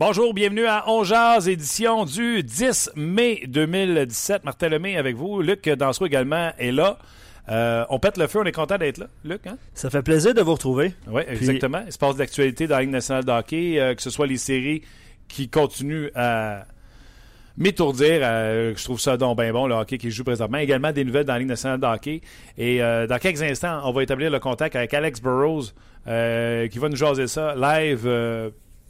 Bonjour, bienvenue à On Jazz, édition du 10 mai 2017. Martin Lemay avec vous. Luc Dansereau également est là. Euh, on pète le feu, on est content d'être là, Luc. Hein? Ça fait plaisir de vous retrouver. Oui, exactement. Il se passe d'actualité dans la Ligue nationale de hockey, euh, que ce soit les séries qui continuent à m'étourdir. Euh, je trouve ça donc bien bon, le hockey qui joue présentement. Également des nouvelles dans la Ligue nationale de hockey. Et dans quelques instants, on va établir le contact avec Alex Burrows qui va nous jaser ça live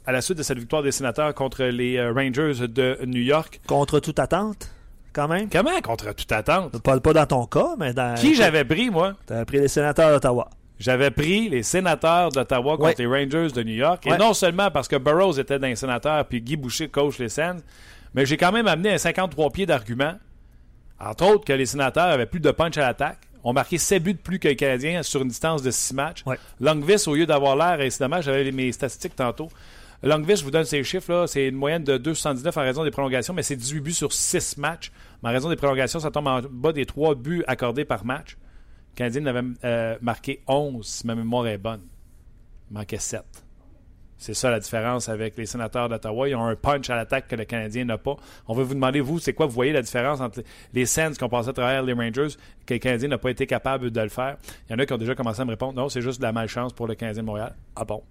à la suite de cette victoire des sénateurs contre les euh, Rangers de New York. Contre toute attente, quand même. Comment contre toute attente? Pas, pas dans ton cas, mais dans. Qui j'avais pris, moi? T'avais pris les sénateurs d'Ottawa. J'avais pris les sénateurs d'Ottawa contre les Rangers de New York. Et non seulement parce que Burroughs était dans les sénateurs puis Guy Boucher coach les Sens, mais j'ai quand même amené un 53 pieds d'argument. Entre autres, que les sénateurs avaient plus de punch à l'attaque. ont marqué 7 buts de plus que les Canadiens sur une distance de 6 matchs. Ouais. Longvis, au lieu d'avoir l'air, incidemment, j'avais mes statistiques tantôt. Longvis, je vous donne ces chiffres, c'est une moyenne de 2,79 en raison des prolongations, mais c'est 18 buts sur 6 matchs. Mais en raison des prolongations, ça tombe en bas des 3 buts accordés par match. Le Canadien avait euh, marqué 11, si ma mémoire est bonne. Il manquait 7. C'est ça la différence avec les sénateurs d'Ottawa. Ils ont un punch à l'attaque que le Canadien n'a pas. On va vous demander, vous, c'est quoi, vous voyez la différence entre les Sens qui ont passé à travers les Rangers, que le Canadien n'a pas été capable de le faire? Il y en a qui ont déjà commencé à me répondre, non, c'est juste de la malchance pour le Canadien de Montréal. Ah bon?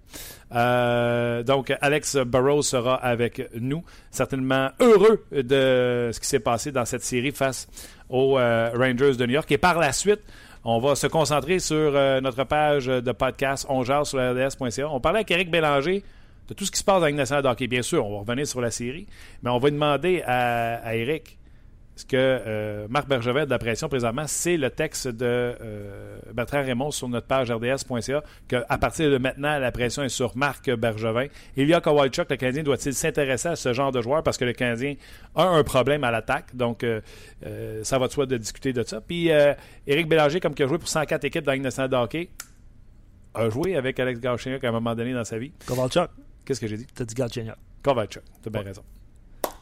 Euh, donc, Alex Burrows sera avec nous. Certainement heureux de ce qui s'est passé dans cette série face aux euh, Rangers de New York. Et par la suite, on va se concentrer sur euh, notre page de podcast On sur. On parlait avec Eric Bélanger de tout ce qui se passe dans la Ligue. Bien sûr, on va revenir sur la série, mais on va demander à, à Eric ce que euh, Marc Bergevin de la pression présentement, c'est le texte de euh, Bertrand Raymond sur notre page rds.ca qu'à partir de maintenant, la pression est sur Marc Bergevin. Ilya Kowalchuk, le Canadien, doit-il s'intéresser à ce genre de joueur? Parce que le Canadien a un problème à l'attaque. Donc, euh, ça va de soi de discuter de ça. Puis, Éric Bélanger, comme qui a joué pour 104 équipes dans la Ligue nationale de hockey, a joué avec Alex Galchenyuk à un moment donné dans sa vie. Kovalchuk. Qu'est-ce que j'ai dit? T'as dit Galchenyuk. Kovalchuk. T'as bien raison.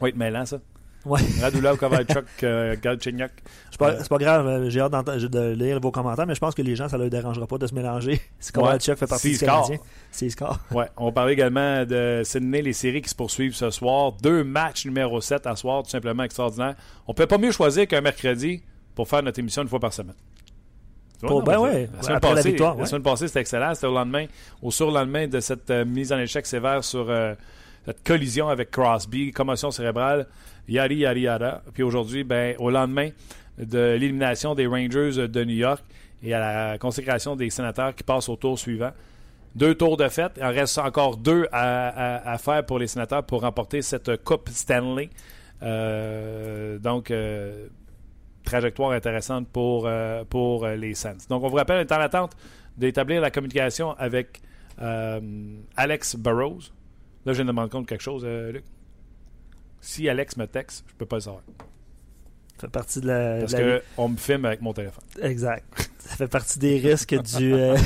Oui, mêlant, ça. Ouais. Radulov, Kovalchuk, euh, Galchenyuk. C'est pas, grave, euh, j'ai hâte de lire vos commentaires, mais je pense que les gens, ça leur dérangera pas de se mélanger. Si Kovalchuk fait partie du score. Canadien, c'est score. Ouais, on va parler également de Sydney, les séries qui se poursuivent ce soir. Deux matchs numéro 7 à soir, tout simplement extraordinaire. On peut pas mieux choisir qu'un mercredi pour faire notre émission une fois par semaine. Vois, non, ben ouais, la semaine après la passée, victoire, la ouais. semaine passée, c'était excellent. C'était au lendemain, au surlendemain de cette euh, mise en échec sévère sur euh, cette collision avec Crosby, commotion cérébrale, yari yari yada. Puis aujourd'hui, ben, au lendemain de l'élimination des Rangers de New York et à la consécration des sénateurs qui passent au tour suivant. Deux tours de fête. Il en reste encore deux à, faire pour les sénateurs pour remporter cette Coupe Stanley. Euh, donc, euh, trajectoire intéressante pour, euh, pour les Sens. Donc, on vous rappelle, on est en attente d'établir la communication avec Alex Burrows. Là, je viens de me rendre compte de quelque chose, euh, Luc. Si Alex me texte, je peux pas le savoir. Ça fait partie de la. Parce de la- me filme avec mon téléphone. Exact. Ça fait partie des risques du, euh,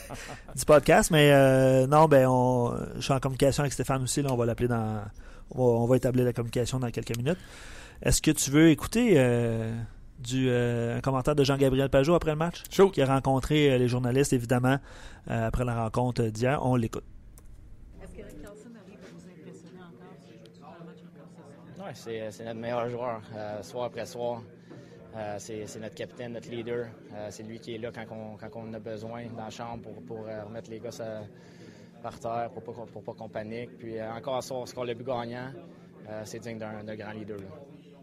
du podcast. Mais euh, non, ben on, je suis en communication avec Stéphane aussi. Là, on va l'appeler dans. On va, on va établir la communication dans quelques minutes. Est-ce que tu veux écouter euh, du, un commentaire de Jean-Gabriel Pajot après le match? Chaud. Qui a rencontré les journalistes, évidemment, après la rencontre d'hier. On l'écoute. Est-ce que Carlson arrive à vous impressionner encore ce jour dans le match encore ce soir? Ouais, c'est, notre meilleur joueur, euh, soir après soir. Euh, c'est, notre capitaine, notre leader. Euh, c'est lui qui est là quand on, a besoin dans la chambre pour, euh, remettre les gars sur- par terre, pour pas, qu'on- pas qu'on panique. Puis euh, encore à soir, score le but gagnant, euh, c'est digne d'un, grand leader.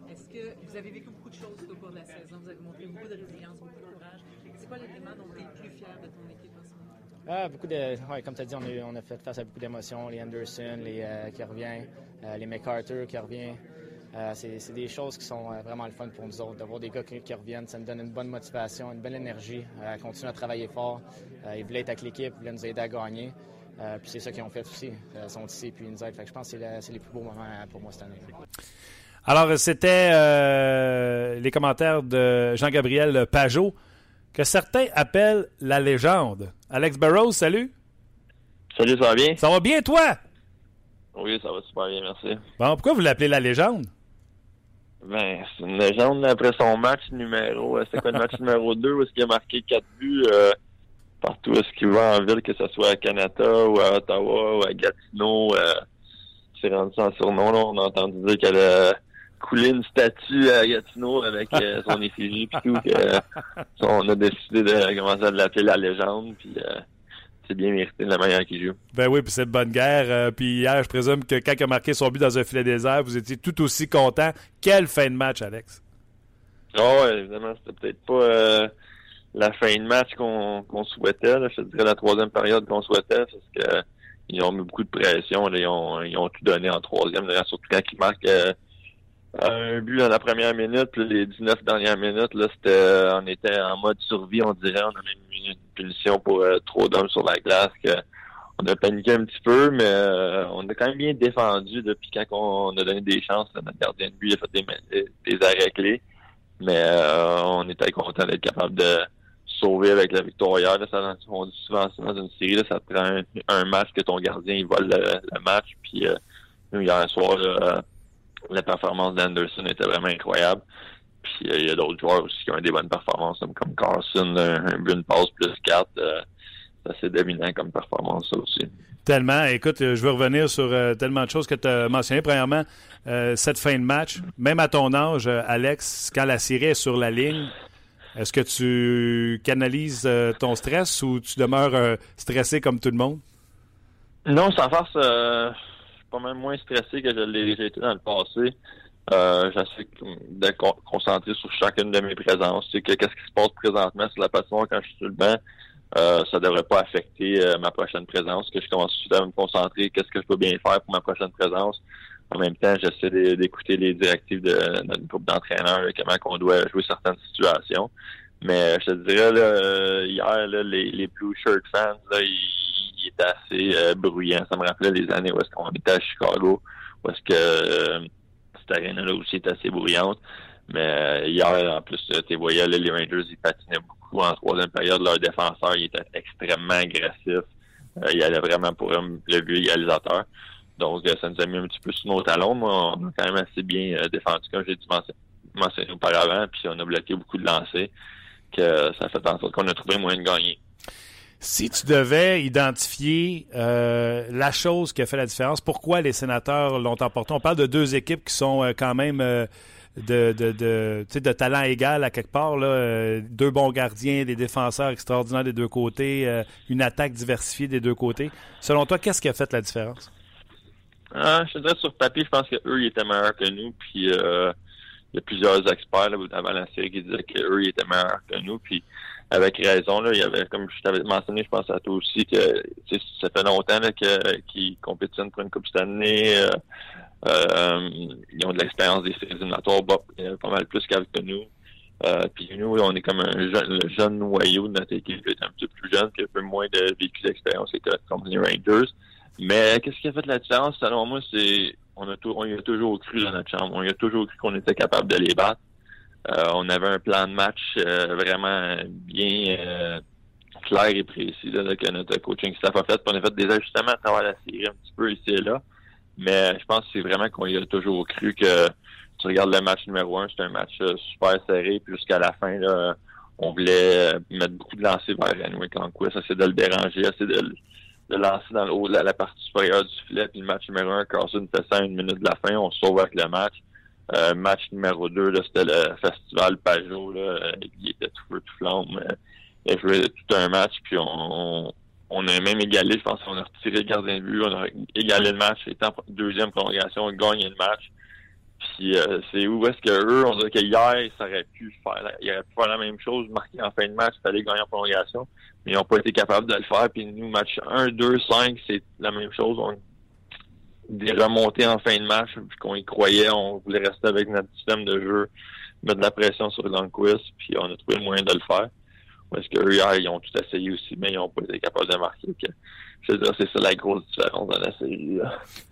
Est-ce que vous avez vécu beaucoup de choses au cours de la saison? Vous avez montré beaucoup de résilience, beaucoup de courage. C'est quoi l'élément dont tu es le plus fier de ton équipe? ce? Ah, beaucoup de, comme tu as dit, on a, fait face à beaucoup d'émotions. Les Anderson les, euh, qui revient, euh, les McArthur qui revient. Euh, c'est des choses qui sont euh, vraiment le fun pour nous autres. D'avoir des gars qui, reviennent, ça nous donne une bonne motivation, une belle énergie, à continuer à travailler fort. ils voulaient être avec l'équipe, ils voulaient nous aider à gagner. puis c'est ça qu'ils ont fait aussi. Ils sont ici puis ils nous aident. je pense que c'est les plus beaux moments pour moi cette année. Alors, c'était les commentaires de Jean-Gabriel Pajot, que certains appellent la légende. Alex Barrows, salut. Salut, ça va bien? Ça va bien, toi? Oui, ça va super bien, merci. Bon, pourquoi vous l'appelez la légende? Ben, c'est une légende après son match numéro. Euh, c'est quoi le match numéro 2 où est-ce qu'il a marqué 4 buts euh, partout où est-ce qu'il va en ville, que ce soit à Canada ou à Ottawa ou à Gatineau. Euh, c'est rendu son surnom. Là. On a entendu dire qu'elle a coulé une statue à Gatineau avec euh, son effigie puis tout. Que, on a décidé de commencer à l'appeler la légende. Puis c'est bien mérité de la manière qu'il joue. Ben oui, puis c'est bonne guerre. Euh, puis hier, je présume que quand il a marqué son but dans un filet désert, vous étiez tout aussi content. Quelle fin de match, Alex? Oh, évidemment, c'était peut-être pas euh, la fin de match qu'on souhaitait. Je dirais la troisième période qu'on souhaitait, parce que ils ont mis beaucoup de pression. ils, ont, ils ont tout donné en troisième, surtout quand ils marquent euh, un but dans la première minute, puis les 19 dernières minutes, là, c'était on était en mode survie, on dirait. On avait mis une punition pour euh, trop d'hommes sur la glace que on a paniqué un petit peu, mais euh, on a quand même bien défendu depuis quand on a donné des chances. à notre gardien de but a fait des, des, arrêts clés. Mais euh, on était content d'être capable de sauver avec la victoire hier. ça, on dit souvent ça dans une série, là, ça te prend un, match que ton gardien il vole le, match. Puis nous, hier soir, la performance d'Anderson était vraiment incroyable. Puis euh, il y a d'autres joueurs aussi qui ont des bonnes performances, comme Carson, un, but, une passe plus 4. Euh, c'est assez dominant comme performance, ça aussi. Tellement. Écoute, je veux revenir sur euh, tellement de choses que tu as mentionnées. Premièrement, cette fin de match, même à ton âge, Alex, quand la série est sur la ligne, est-ce que tu canalises ton stress ou tu demeures stressé comme tout le monde? Non, sans farce même moins stressé que je l'ai été dans le passé. Euh, J'essaie de concentrer sur chacune de mes présences. C'est que qu'est-ce qui se passe présentement sur la passion quand je suis sur le banc, euh, ça devrait pas affecter euh, ma prochaine présence. Que je commence à me concentrer, qu'est-ce que je peux bien faire pour ma prochaine présence. En même temps, j'essaie d'écouter les directives de notre groupe d'entraîneurs, comment on doit jouer certaines situations. Mais je te dirais là, euh, hier, les, les Blue Shirt fans, là, ils il était assez euh, bruyant. Ça me rappelait les années où est-ce qu'on était à Chicago, où est-ce que euh, cette arène-là aussi était assez bruyante. Mais euh, hier, en plus, tu voyais les Rangers, ils patinaient beaucoup en troisième période. Leur défenseur, il était extrêmement agressif. il allait vraiment pour le vieux égalisateur. Donc, ça nous a mis un petit peu sur nos talons. Moi, on a quand même assez bien défendu, comme j'ai dit mentionné auparavant. Puis, on a bloqué beaucoup de lancers, que ça fait en sorte qu'on a trouvé moyen de gagner. Si tu devais identifier euh, la chose qui a fait la différence, pourquoi les sénateurs l'ont emporté? On parle de deux équipes qui sont euh, quand même euh, de, de, de, de, talent égal à quelque part. Là. deux bons gardiens, des défenseurs extraordinaires des deux côtés, une attaque diversifiée des deux côtés. Selon toi, qu'est-ce qui a fait la différence? Ah, je dirais sur papier, je pense qu'eux, ils étaient meilleurs que nous. Puis il y a plusieurs experts là, avant la série qui disaient qu'eux, ils étaient meilleurs que nous. Puis avec raison. Là, il y avait, comme je t'avais mentionné, je pense à toi aussi, que ça fait longtemps qu'ils compétitionnent pour une Coupe cette année. Euh, euh, ils ont de l'expérience des séries éliminatoires pas mal plus qu'avec nous. Euh, puis nous, on est comme un jeune, le jeune noyau de notre équipe, qui est un petit peu plus jeune, qui a un peu moins de vécu d'expérience que comme les Rangers. Mais qu'est-ce qui a fait la différence, selon moi, c'est on a, on y a toujours cru dans notre chambre. On y a toujours cru qu'on était capable de les battre. Euh, on avait un plan de match euh, vraiment bien euh, clair et précis là, que notre coaching staff a fait. on a fait des ajustements à travers la série un petit peu ici et là. Mais je pense que c'est vraiment qu'on y a toujours cru que tu regardes le match numéro un, c'est un match super serré. Puis jusqu'à la fin, là, on voulait mettre beaucoup de lancers vers Renwick ça c'est de le déranger, c'est de, de lancer dans le haut, la, la partie supérieure du filet. Puis le match numéro un, Carson fait ça une minute de la fin, on sauve avec le match. Euh, match numéro 2, c'était le festival Pajot. Là, il était tout feu, tout flamme. il a joué tout un match, puis on, on, a même égalé, je pense qu'on a retiré le gardien de but, on a égalé le match, c'était en deuxième prolongation, on a gagné le match. Puis euh, c'est où est-ce que eux, on dirait que hier, ça aurait pu faire ils auraient pu faire la même chose, marquer en fin de match, fallait gagner en prolongation, mais ils n'ont pas été capables de le faire. Puis nous, match 1, 2, 5, c'est la même chose. On, des remontées en fin de match, puis qu'on y croyait, on voulait rester avec notre système de jeu, mettre de la pression sur Lundqvist, puis on a trouvé le moyen de le faire. Parce qu'eux, hier, ils ont tout essayé aussi, mais ils n'ont pas été capables de marquer. Que, je veux dire, c'est ça la grosse différence dans la série.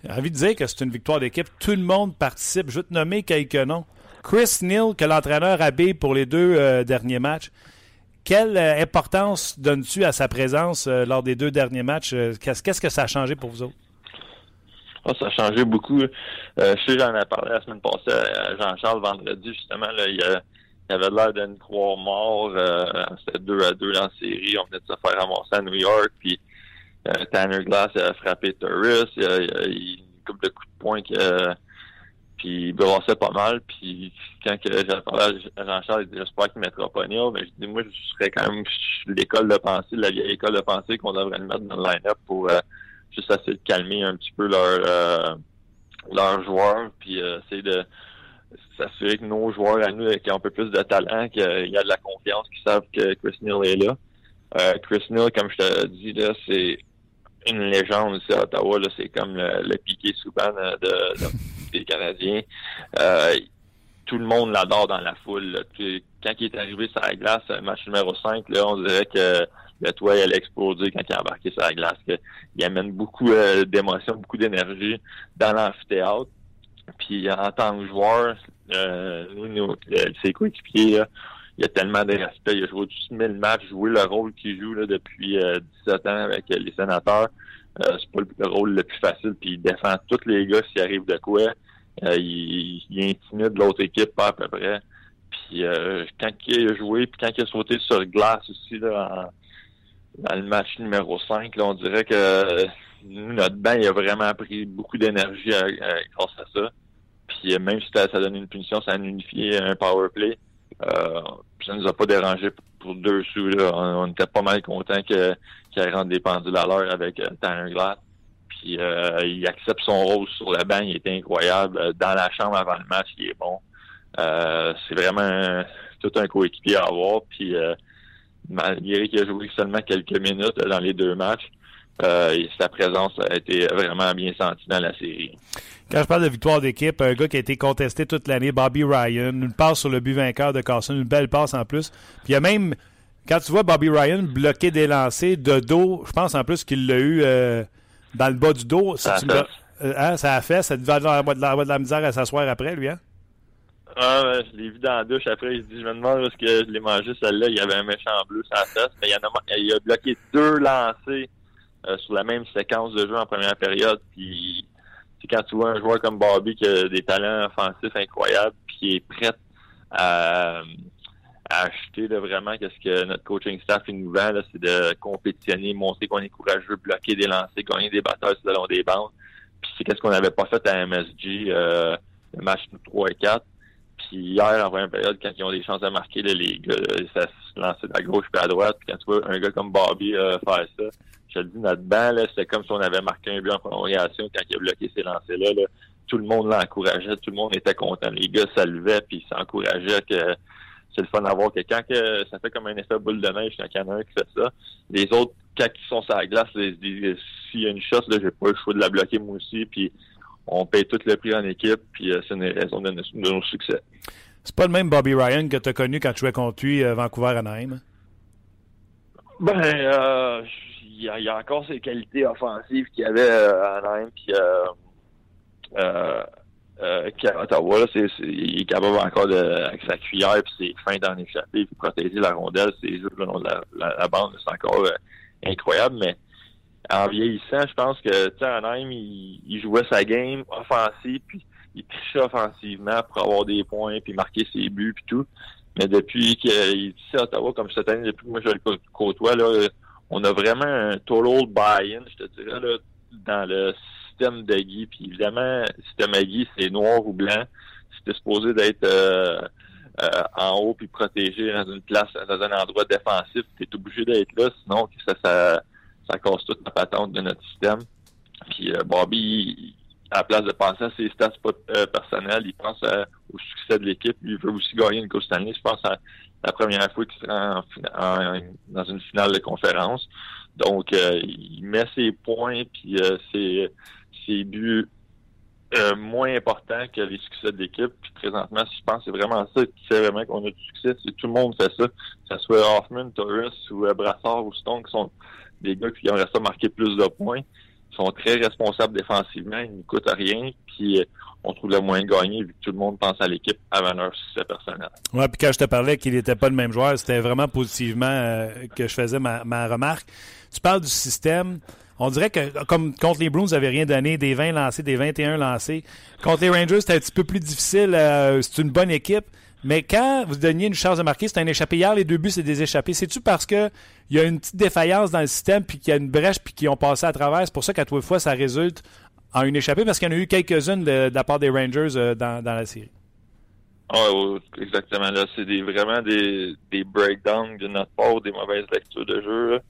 J'ai envie de dire que c'est une victoire d'équipe. Tout le monde participe. Je vais te nommer quelques noms. Chris Neal, que l'entraîneur habille pour les deux euh, derniers matchs. Quelle euh, importance donnes-tu à sa présence euh, lors des deux derniers matchs? Qu'est-ce que ça a changé pour vous autres? Oh, ça a changé beaucoup. je sais, j'en ai parlé la semaine passée à Jean-Charles vendredi, justement. Il, il avait l'air d'une croire mort. C'était deux à deux dans la série. On venait de se faire ramasser à New York. Puis Tanner Glass a frappé Turris. Il, a une couple de coups de poing que puis il brassait pas mal. Puis quand j'ai parlé à Jean-Charles, il J'espère qu'il ne mettra pas Neil. Mais je dis Moi, je serais quand même l'école de pensée, la vieille école de pensée qu'on devrait mettre dans le line-up pour euh, juste essayer de calmer un petit peu leur euh, leurs joueurs. Puis euh, essayer de s'assurer que nos joueurs à nous qui ont un peu plus de talent, qu'il y a de la confiance, qu'ils savent que Chris Neal est là. Chris Neal, comme je te dis, là, c'est une légende ici à Ottawa. C'est comme le, le piqué souvent de des Canadiens. Euh, tout le monde l'adore dans la foule. Quand il est arrivé sur la glace, match numéro 5, là, on dirait que le toit allait exploser quand il a embarqué sur la glace. il amène beaucoup euh, d'émotion, beaucoup d'énergie dans l'amphithéâtre. Puis en tant que joueur, euh, nous, ses coéquipiers, il a tellement de respect. Il a joué 1000 matchs, joué le rôle qu'il joue là, depuis 17 ans avec les sénateurs. Euh, c'est pas le rôle le plus facile, puis il défend tous les gars s'il arrive de quoi. Euh, il, il, intimide l'autre équipe pas à peu près. Puis euh, quand il a joué, puis quand il a sauté sur glace aussi là, dans le match numéro 5, là, on dirait que notre banc il a vraiment pris beaucoup d'énergie grâce à ça. Puis même si ça donne une punition, ça a unifié un power play. Euh, ça nous a pas dérangé pour deux sous. Là. On, était pas mal content que qu'il rentre des pendules à l'heure avec euh, Tanner Glass. Puis euh, il accepte son rôle sur le banc, il était incroyable. Euh, dans la chambre avant le match, il est bon. c'est vraiment tout un coéquipier à avoir. Puis malgré qu'il a joué seulement quelques minutes dans les deux matchs, sa présence a été vraiment bien sentie dans la série. Quand je parle de victoire d'équipe, un gars qui a été contesté toute l'année, Bobby Ryan, une passe sur le but vainqueur de Carson, une belle passe en plus. Puis il y a même quand tu vois Bobby Ryan bloquer des lancers de dos, je pense en plus qu'il l'a eu euh, dans le bas du dos. Ça, tu euh, hein, ça a fait. Ça devait avoir de la, de la misère à s'asseoir après, lui, hein? Ah, je l'ai vu dans la douche après. Il dit Je me demande est-ce que je l'ai mangé celle-là. Il y avait un méchant bleu sur la fesse. Mais il, a, il a bloqué deux lancers euh, sur la même séquence de jeu en première période. Puis c'est quand tu vois un joueur comme Bobby qui a des talents offensifs incroyables, puis qui est prêt à à acheter vraiment qu'est-ce que notre coaching staff nous vend, c'est de compétitionner, montrer qu'on est courageux, bloquer des lancers, gagner des batailles sur le long des bandes. Puis c'est qu'est-ce qu'on n'avait pas fait à MSG, euh, le match 3 et 4. Puis hier, en première période, quand ils ont des chances de marquer, les gars, ça se lançait de la gauche puis à droite. Puis quand tu vois un gars comme Bobby euh, faire ça, je te dis, notre banc, c'était comme si on avait marqué un but en prolongation quand il a bloqué ces lancers-là. Tout le monde l'encourageait, tout le monde était content. Les gars s'enlevaient puis s'encourageaient que c'est le fun à voir que quand que ça fait comme un effet boule de neige quand il y en a un qui fait ça, les autres, quand ils sont sur la glace, s'il y a une chasse, là, j'ai pas le choix de la bloquer moi aussi, puis on paye tout le prix en équipe, puis euh, c'est une raison de, nos, succès. C'est pas le même Bobby Ryan que tu as connu quand tu jouais contre lui à Vancouver Anaheim? Ben, euh, il y, a encore ces qualités offensives qu'il y avait euh, à Anaheim, puis euh, euh, Ottawa, là, il est capable encore de, avec sa cuillère puis ses fins d'en échapper puis protéger la rondelle, c'est juste le long de la, la, bande, c'est encore euh, incroyable, mais en vieillissant, je pense que sais, il, il jouait sa game offensive, puis il trichait offensivement pour avoir des points, puis marquer ses buts, puis tout. Mais depuis qu'il est ici à Ottawa, comme cette année, depuis que moi je le côtoie, là, on a vraiment un total buy-in, je te dirais, là, dans le système de Guy. Puis évidemment, le système Guy, c'est noir ou blanc. C'était supposé d'être euh, euh, en haut puis protégé dans une place, dans un endroit défensif. Tu es obligé d'être là, sinon ça, ça, ça casse toute la patente de notre système. Puis euh, Bobby, à la place de penser à ses stats personnels, il pense au succès de l'équipe. Il veut aussi gagner une Coupe Stanley. Je pense à la première fois qu'il sera dans une finale de conférence. Donc, il met ses points, puis c'est ses buts euh, moins important que les succès de l'équipe. Puis présentement, je pense que c'est vraiment ça qui fait vraiment qu'on a du succès. C'est tout le monde fait ça. Que ce soit Hoffman, Torres ou euh, Brassard ou Stone, qui sont des gars qui aimeraient ça marquer plus de points. Ils sont très responsables défensivement, ils ne coûtent rien, puis euh, on trouve le moyen de gagner vu que tout le monde pense à l'équipe avant leur succès personnel. Oui, puis quand je te parlais qu'il n'était pas le même joueur, c'était vraiment positivement euh, que je faisais ma, remarque. Tu parles du système. On dirait que comme contre les Bruins, vous n'avez rien donné, des 20 lancés, des 21 lancés. Contre les Rangers, c'était un petit peu plus difficile. Euh, c'est une bonne équipe. Mais quand vous donniez une chance de marquer, c'est un échappé. Hier, les deux buts, c'est des échappés. C'est-tu parce qu'il y a une petite défaillance dans le système, puis qu'il y a une brèche, puis qu'ils ont passé à travers? C'est pour ça qu'à les fois, ça résulte en une échappée, parce qu'il y en a eu quelques-unes de, la part des Rangers euh, dans, la série. Oh, exactement. Là, c'est des, vraiment des, des breakdowns de notre part, des mauvaises lectures de jeu.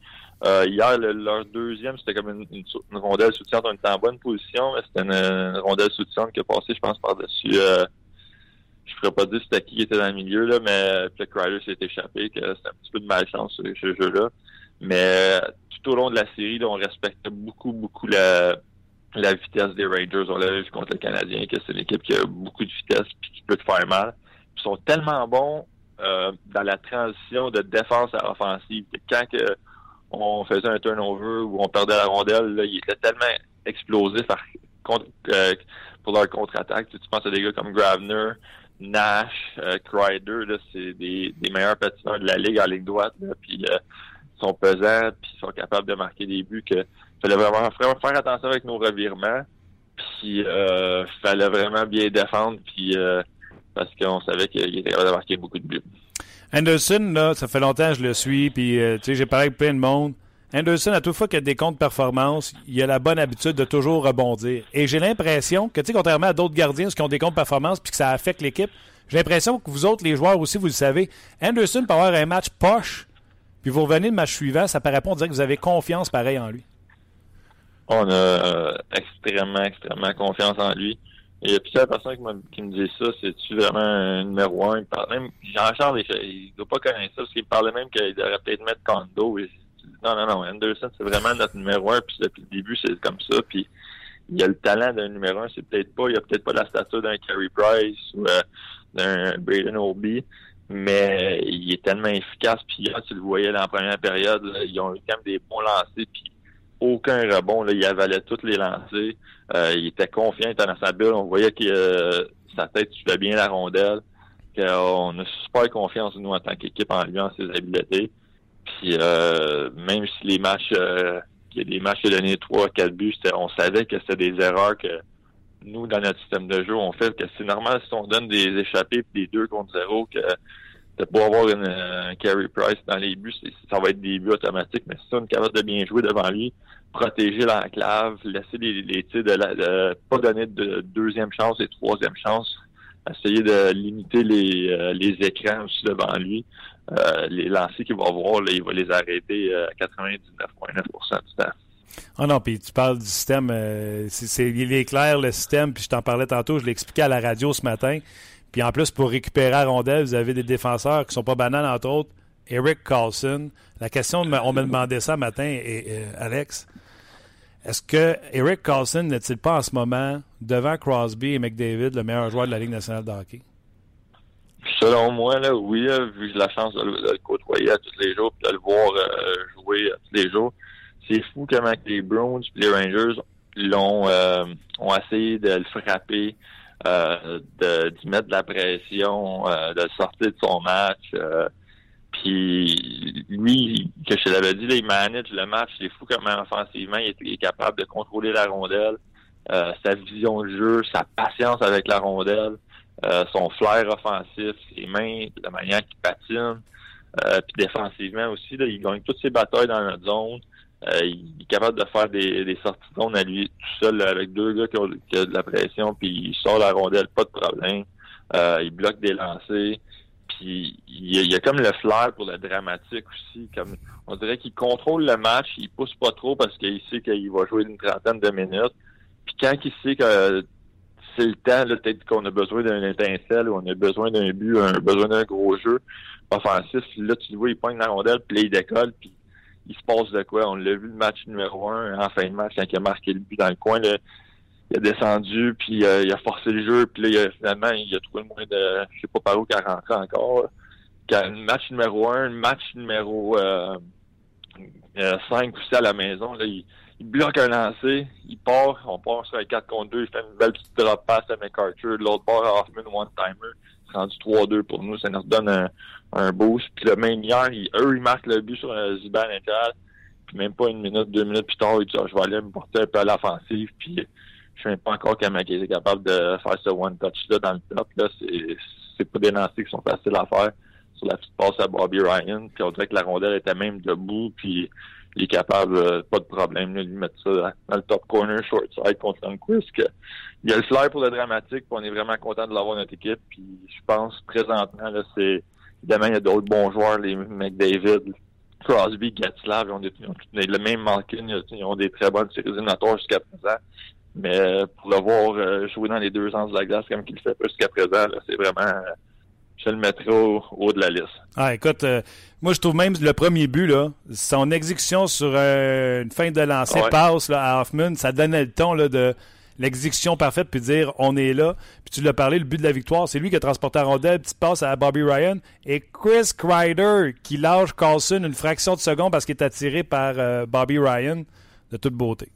Euh, hier, le, leur deuxième, c'était comme une, une, rondelle soutiante. On était en bonne position, mais c'était une, rondelle soutiante qui a passé, je pense, par-dessus... Euh, je pourrais pas dire c'était qui était dans le milieu, là, mais le Ryder s'est échappé, c'était un petit peu de malchance sur ce jeu-là. Mais tout au long de la série, on respectait beaucoup, beaucoup la, la vitesse des Rangers. On l'a vu contre le Canadien, que c'est une équipe qui a beaucoup de vitesse et qui peut te faire mal. Ils sont tellement bons euh, dans la transition de défense à offensive. Quand on faisait un turnover ou on perdait la rondelle, là, ils étaient tellement explosifs à, contre, euh, pour leur contre-attaque. Tu, penses à des gars comme Gravner, Nash, euh, c'est des, des meilleurs patineurs de la ligue en ligne droite. Là, puis euh, sont pesants, puis sont capables de marquer des buts. Que fallait vraiment, vraiment faire attention avec nos revirements. Puis euh, fallait vraiment bien défendre, puis euh, parce qu'on savait qu'il était capable de marquer beaucoup de buts. Anderson, là, ça fait longtemps que je le suis, puis euh, tu sais, j'ai parlé avec plein de monde. Anderson, à toute fois qu'il y a des comptes performance, il a la bonne habitude de toujours rebondir. Et j'ai l'impression que, tu sais, contrairement à d'autres gardiens qui ont des comptes performance puis que ça affecte l'équipe, j'ai l'impression que vous autres, les joueurs aussi, vous le savez, Anderson peut avoir un match poche, puis vous revenez le match suivant, ça paraît pas, on dirait que vous avez confiance pareil en lui. On a euh, extrêmement, extrêmement confiance en lui. Et il y a plusieurs personnes qui, qui me disent ça, c'est-tu vraiment un numéro un? Il parle même, Jean-Charles, il ne doit pas connaître ça, parce qu'il parlait même qu'il devrait peut-être mettre Kondo. Et, non, non, non, Anderson, c'est vraiment notre numéro un, puis depuis le début, c'est comme ça, puis il a le talent d'un numéro un, c'est peut-être pas, il a peut-être pas la stature d'un Carey Price ou euh, d'un Braden Oldby, mais il est tellement efficace, puis là, tu le voyais dans la première période, là, ils ont eu quand même des bons lancers, puis aucun rebond, là, il avalait toutes les lancers, euh, il était confiant, il était dans sa bulle, on voyait que euh, sa tête suivait bien la rondelle, qu'on a super confiance, nous, en tant qu'équipe, en lui, en ses habiletés. Puis euh, même si les matchs, euh, il y a des matchs qui donné 3 4 buts, on savait que c'était des erreurs que nous, dans notre système de jeu, on fait. Que c'est normal si on donne des échappées puis des 2 contre 0 que de pas avoir une, un carry price dans les buts, ça va être des buts automatiques, mais si on est capable de bien jouer devant lui, protéger l'enclave, laisser les, les tirs de, la, de pas donner de deuxième chance et troisième chance, essayer de limiter les, euh, les écrans aussi devant lui. Euh, les lancers qu'il va avoir, là, il va les arrêter euh, à 99,9% du temps. Ah non, puis tu parles du système, euh, c'est, il est clair le système, puis je t'en parlais tantôt, je l'ai expliqué à la radio ce matin. Puis en plus, pour récupérer la rondelle, vous avez des défenseurs qui sont pas banals, entre autres, Eric Carlson. La question, on me demandait ça matin, Alex. Est-ce que Eric Carlson n'est-il pas en ce moment, devant Crosby et McDavid, le meilleur joueur de la Ligue nationale de hockey? Selon moi, là, oui, vu que j'ai la chance de, de, le côtoyer à tous les jours et de le voir euh, jouer à tous les jours, c'est fou comment les Browns et les Rangers l'ont euh, ont essayé de le frapper, euh, de d'y mettre de la pression, euh, de sortir de son match. Euh, puis lui, que je te l'avais dit, là, il manage le match. C'est fou comment offensivement il est, il est, capable de contrôler la rondelle, euh, sa vision de jeu, sa patience avec la rondelle. Euh, son flair offensif, ses mains, la manière qu'il patine, euh, puis défensivement aussi, là, il gagne toutes ses batailles dans notre zone. Euh, il est capable de faire des, sorties de zone à lui tout seul avec deux gars qui ont, de la pression, puis il sort la rondelle, pas de problème. Euh, il bloque des lancers. Puis il y, a, a comme le flair pour le dramatique aussi. Comme on dirait qu'il contrôle le match, il pousse pas trop parce qu'il sait qu'il va jouer une trentaine de minutes. Puis quand il sait que c'est le temps, peut-être qu'on a besoin d'un étincelle ou on a besoin d'un but, un besoin d'un gros jeu offensif. Là, tu le vois, il pogne la rondelle, puis là, il décolle, puis il se passe de quoi. On l'a vu le match numéro un en fin de match quand il a marqué le but dans le coin. Là, il a descendu, puis euh, il a forcé le jeu, puis là, il a, finalement, il a trouvé le moyen de, je sais pas par où qu'il a rentré encore. Quand, match numéro un, match numéro euh, 5 aussi à la maison, là, il, bloque un lancer, il part, on part sur un 4 contre 2, il fait une belle petite drop pass à McArthur, l'autre part à Hoffman, one-timer, rendu 3-2 pour nous, ça nous donne un, un boost. Puis le même hier, il, eux, ils marquent le but sur un Ziban intérieur, puis même pas une minute, deux minutes plus tard, il dit, ah, je vais aller me porter un peu à l'offensive, puis je sais même pas encore comment il est capable de faire ce one-touch-là dans le top, là, c'est, c'est pas des lancers qui sont faciles à faire sur la petite passe à Bobby Ryan, puis on dirait que la rondelle était même debout, puis il est capable, euh, pas de problème, là, de lui mettre ça dans le top corner, short side contre Lundqvist. Que, il y a le flair pour le dramatique, puis on est vraiment content de l'avoir notre équipe. Puis je pense présentement, là, c'est évidemment il y a d'autres bons joueurs, les McDavid, Crosby, Gatslav, ils ont, des, ils ont le même Malkin, ils ont des très bonnes séries éliminatoires jusqu'à présent. Mais euh, pour le voir euh, jouer dans les deux sens de la glace comme qu'il fait jusqu'à présent, c'est vraiment euh, je le mettrais au haut de la liste. Ah, écoute, euh, moi, je trouve même le premier but, là, son exécution sur euh, une fin de lancer, Ouais. passe là, à Hoffman, ça donnait le ton là, de l'exécution parfaite, puis dire on est là. Puis tu l'as parlé, le but de la victoire, c'est lui qui a transporté la rondelle, petite passe à Bobby Ryan. Et Chris Kreider qui lâche Carlson une fraction de seconde parce qu'il est attiré par euh, Bobby Ryan de toute beauté.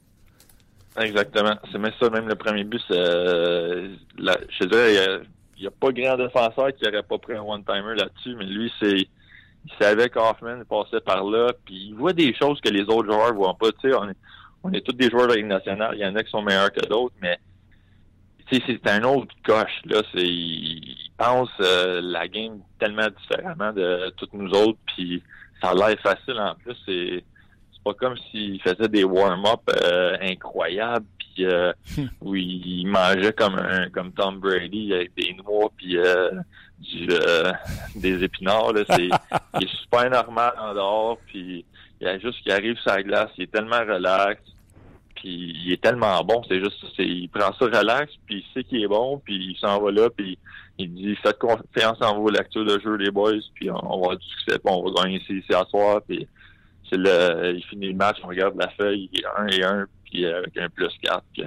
Exactement. C'est même ça, même le premier but, euh, la- je dirais, il n'y a, pas grand défenseur qui n'aurait pas pris un one-timer là-dessus, mais lui, c'est, il savait qu'Hoffman passait par là, puis il voit des choses que les autres joueurs voient pas. Tu sais, on est tous des joueurs de la Ligue nationale, il y en a qui sont meilleurs que d'autres, mais c'est un autre coche, là. C'est, il pense euh, la game tellement différemment de toutes nous autres, puis ça a l'air facile en plus. C'est, pas comme s'il faisait des warm-up euh, incroyables, puis euh, où il mangeait comme un comme Tom Brady avec des noix puis euh, du, euh, des épinards. Là. C'est, il est super normal en dehors, puis il y a juste qu'il arrive sur la glace, il est tellement relax, puis il est tellement bon. C'est juste, c'est, il prend ça relax, puis il sait qu'il est bon, puis il s'en va là, puis il dit faites confiance en vos lectures de jeu, les boys, puis on, on va du succès, puis on va gagner ici, ici à soir, puis c'est le, il finit le match, on regarde la feuille, il est 1 et 1, puis avec un plus 4. puis,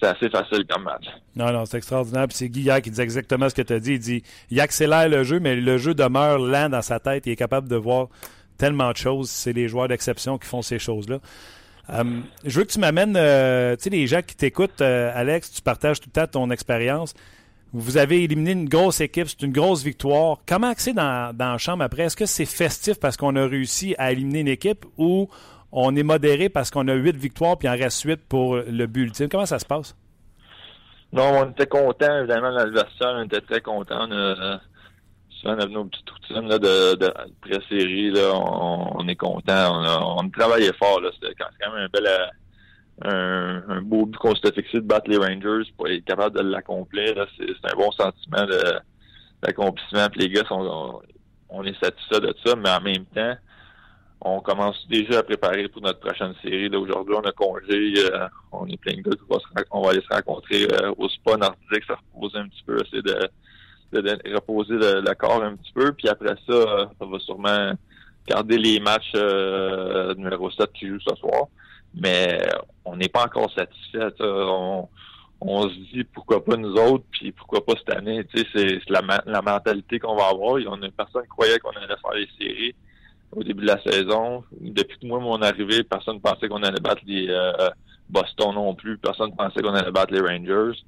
c'est assez facile comme match. Non, non, c'est extraordinaire. Puis c'est hier qui dit exactement ce que tu as dit. Il dit il accélère le jeu, mais le jeu demeure lent dans sa tête. Il est capable de voir tellement de choses. C'est les joueurs d'exception qui font ces choses-là. Euh, je veux que tu m'amènes, euh, tu sais, les gens qui t'écoutent, euh, Alex, tu partages tout le temps ton expérience. Vous avez éliminé une grosse équipe, c'est une grosse victoire. Comment c'est dans, dans la chambre après? Est-ce que c'est festif parce qu'on a réussi à éliminer une équipe ou on est modéré parce qu'on a huit victoires puis il en reste huit pour le but ultime? Comment ça se passe? Non, on était contents, évidemment, vestiaire, on était très contents. On a, a nos petites routines là, de, de pré-série, là, on, est contents. On, on travaillait fort, là. Quand même un bel euh, un, beau but qu'on s'était fixé de battre les Rangers pour être capable de l'accomplir. C'est c'est un bon sentiment de- d'accomplissement. Les gars sont on, est satisfait de ça, mais en même temps, on commence déjà à préparer pour notre prochaine série. Là, aujourd'hui, on a congé. euh, on est plein de gars se on va aller se rencontrer euh, au spa nordique, se reposer un petit peu, essayer de, de- reposer le, le corps un petit peu. Puis après ça, euh, ça va sûrement garder les matchs euh, numéro 7 qui jouent ce soir. Mais on n'est pas encore satisfait. On, on se dit pourquoi pas nous autres, puis pourquoi pas cette année. C'est la, la mentalité qu'on va avoir. On a personne qui croyait qu'on allait faire les séries au début de la saison. Depuis que moi, mon arrivée, personne ne pensait qu'on allait battre les euh, Boston non plus. Personne ne pensait qu'on allait battre les Rangers.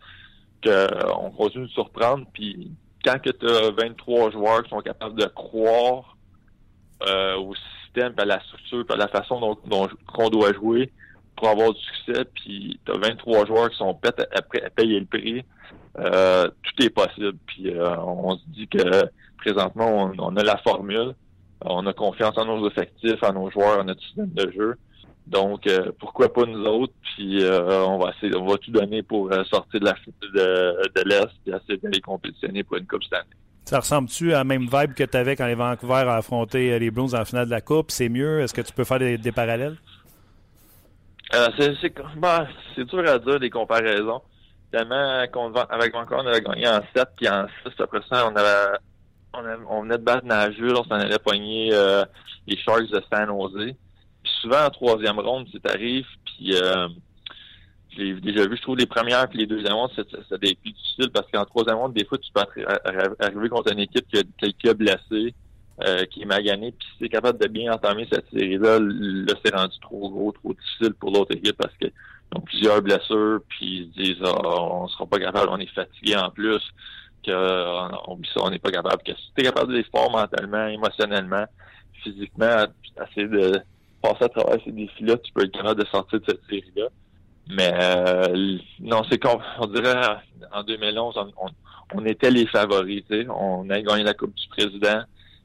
Que, euh, on continue de surprendre. Puis quand tu as 23 joueurs qui sont capables de croire euh, au système, à la structure, à la façon dont, dont- qu'on doit jouer pour avoir du succès, puis tu as 23 joueurs qui sont prêts à, à- à payer le prix, euh, tout est possible. Puis euh, on se dit que présentement, on, on a la formule. On a confiance en nos effectifs, en nos joueurs, en notre système de jeu. Donc, euh, pourquoi pas nous autres? Puis, euh, on va essayer, on va tout donner pour euh, sortir de la de, de l'Est et essayer d'aller compétitionner pour une Coupe cette année. Ça ressemble-tu à la même vibe que tu avais quand les Vancouver a affronté euh, les Blues en finale de la Coupe? C'est mieux? Est-ce que tu peux faire des, des parallèles? Euh, c'est, c'est, c'est dur à dire des comparaisons. Tellement avec Vancouver, on avait gagné en 7 puis en 6. Après ça, on avait, on, avait- on venait de battre Nashville, on s'en allait pogner euh, les Sharks de San Jose. Puis souvent, en troisième ronde, tu arrives, puis euh, je l'ai déjà vu. Je trouve les premières et les deuxièmes rondes, c'est des plus difficile parce qu'en troisième ronde, des fois, tu peux arriver contre une équipe qui a quelqu'un blessé, euh, qui est magané, puis si tu es capable de bien entamer cette série-là, là, c'est rendu trop gros, trop difficile pour l'autre équipe parce qu'ils ont plusieurs blessures, puis ils se disent ah, on sera pas capable, on est fatigué en plus, que on, on n'est pas capable. Que si tu es capable de les mentalement, émotionnellement, physiquement, essayer de passer à travers ces défis-là, tu peux être capable de sortir de cette série-là. Mais euh, non, c'est qu'on on dirait en 2011, on, on, était les favoris. On a gagné la Coupe du Président.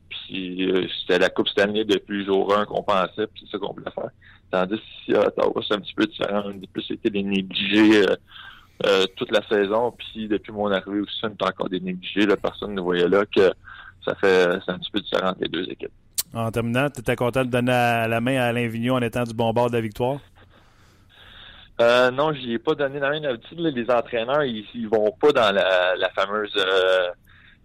Puis euh, c'était la Coupe Stanley depuis jour 1 qu'on pensait, puis c'est ça qu'on voulait faire. Tandis que à Ottawa, c'est un petit peu différent. On plus c'était des négligés euh, toute la saison. Puis depuis mon arrivée aussi, on encore des négligés. La personne ne voyait là que ça fait c'est un petit peu différent entre les deux équipes. En terminant, tu content de donner la main à Alain Vigneault en étant du bon bord de la victoire? Euh, non, je n'y ai pas donné la main d'habitude. Les entraîneurs, ils, ils vont pas dans la, fameuse euh,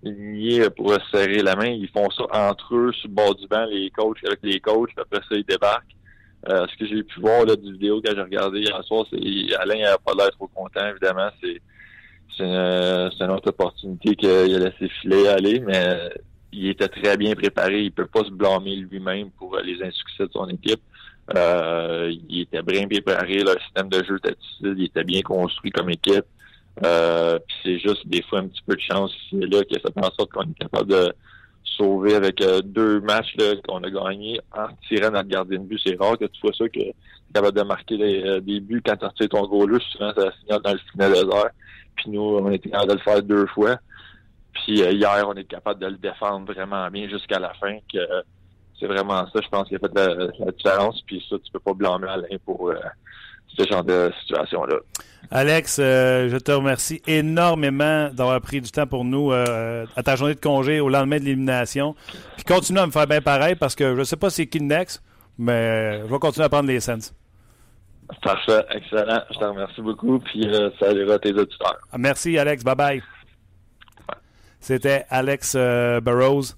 lignée pour serrer la main. Ils font ça entre eux, sur le bord du banc, les coachs avec les coachs. Après ça, ils débarquent. Euh, ce que j'ai pu voir là, du vidéo que j'ai regardé hier soir, c'est Alain n'a pas l'air trop content, évidemment. C'est c'est une, une, autre opportunité qu'il a laissé filer aller, mais il était très bien préparé. Il peut pas se blâmer lui-même pour les insuccès de son équipe. Euh, il était bien préparé, le système de jeu était il était bien construit comme équipe. Euh, c'est juste des fois un petit peu de chance là que ça fait en sorte qu'on est capable de sauver avec euh, deux matchs qu'on a gagnés en tirant notre gardien de but. C'est rare que tu vois ça que tu es capable de marquer des buts quand tu retires ton goal souvent ça signale dans le final désert. Puis nous, on était capable de le faire deux fois. Puis hier, on est capable de le défendre vraiment bien jusqu'à la fin que c'est vraiment ça, je pense, qui a fait la, différence. Puis ça, tu peux pas blâmer Alain pour euh, ce genre de situation-là. Alex, euh, je te remercie énormément d'avoir pris du temps pour nous euh, à ta journée de congé au lendemain de l'élimination. Puis continue à me faire bien pareil parce que je ne sais pas c'est qui le next, mais je vais continuer à prendre les sens. Parfait, excellent. Je te remercie beaucoup. Puis salut à tes auditeurs. Merci, Alex. Bye bye. C'était Alex Burrows.